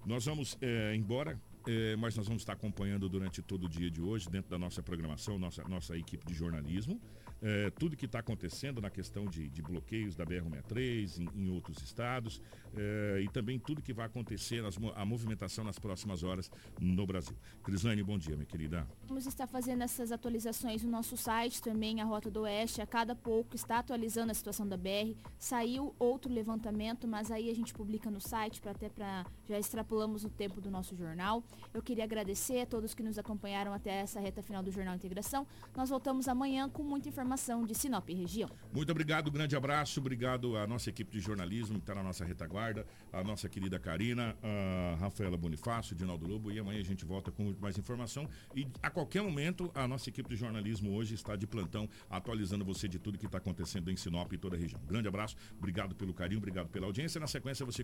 S1: Nós vamos é, embora é, mas nós vamos estar acompanhando durante todo o dia de hoje, dentro da nossa programação, nossa, nossa equipe de jornalismo, é, tudo que está acontecendo na questão de, de bloqueios da BR-63 em, em, outros estados é, e também tudo que vai acontecer, nas, a movimentação nas próximas horas no Brasil. Crislane, bom dia, minha querida.
S5: Vamos estar fazendo essas atualizações no nosso site também, a Rota do Oeste, a cada pouco está atualizando a situação da BR. Saiu outro levantamento, mas aí a gente publica no site para até para já extrapolamos o tempo do nosso jornal. Eu queria agradecer a todos que nos acompanharam até essa reta final do Jornal Integração. Nós voltamos amanhã com muita informação de Sinop região.
S1: Muito obrigado, grande abraço, obrigado à nossa equipe de jornalismo que está na nossa retaguarda, a nossa querida Karina, a Rafaela Bonifácio, Dinaldo Lobo, e amanhã a gente volta com mais informação. E a qualquer momento, a nossa equipe de jornalismo hoje está de plantão, atualizando você de tudo que está acontecendo em Sinop e toda a região. Grande abraço, obrigado pelo carinho, obrigado pela audiência. Na sequência, você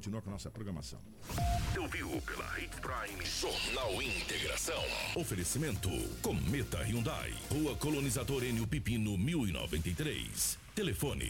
S1: continua com a nossa programação.
S4: Ouviu pela Hits Prime Jornal Integração. Oferecimento Cometa Hyundai. Rua Colonizador Enio Pipino 1093. Telefone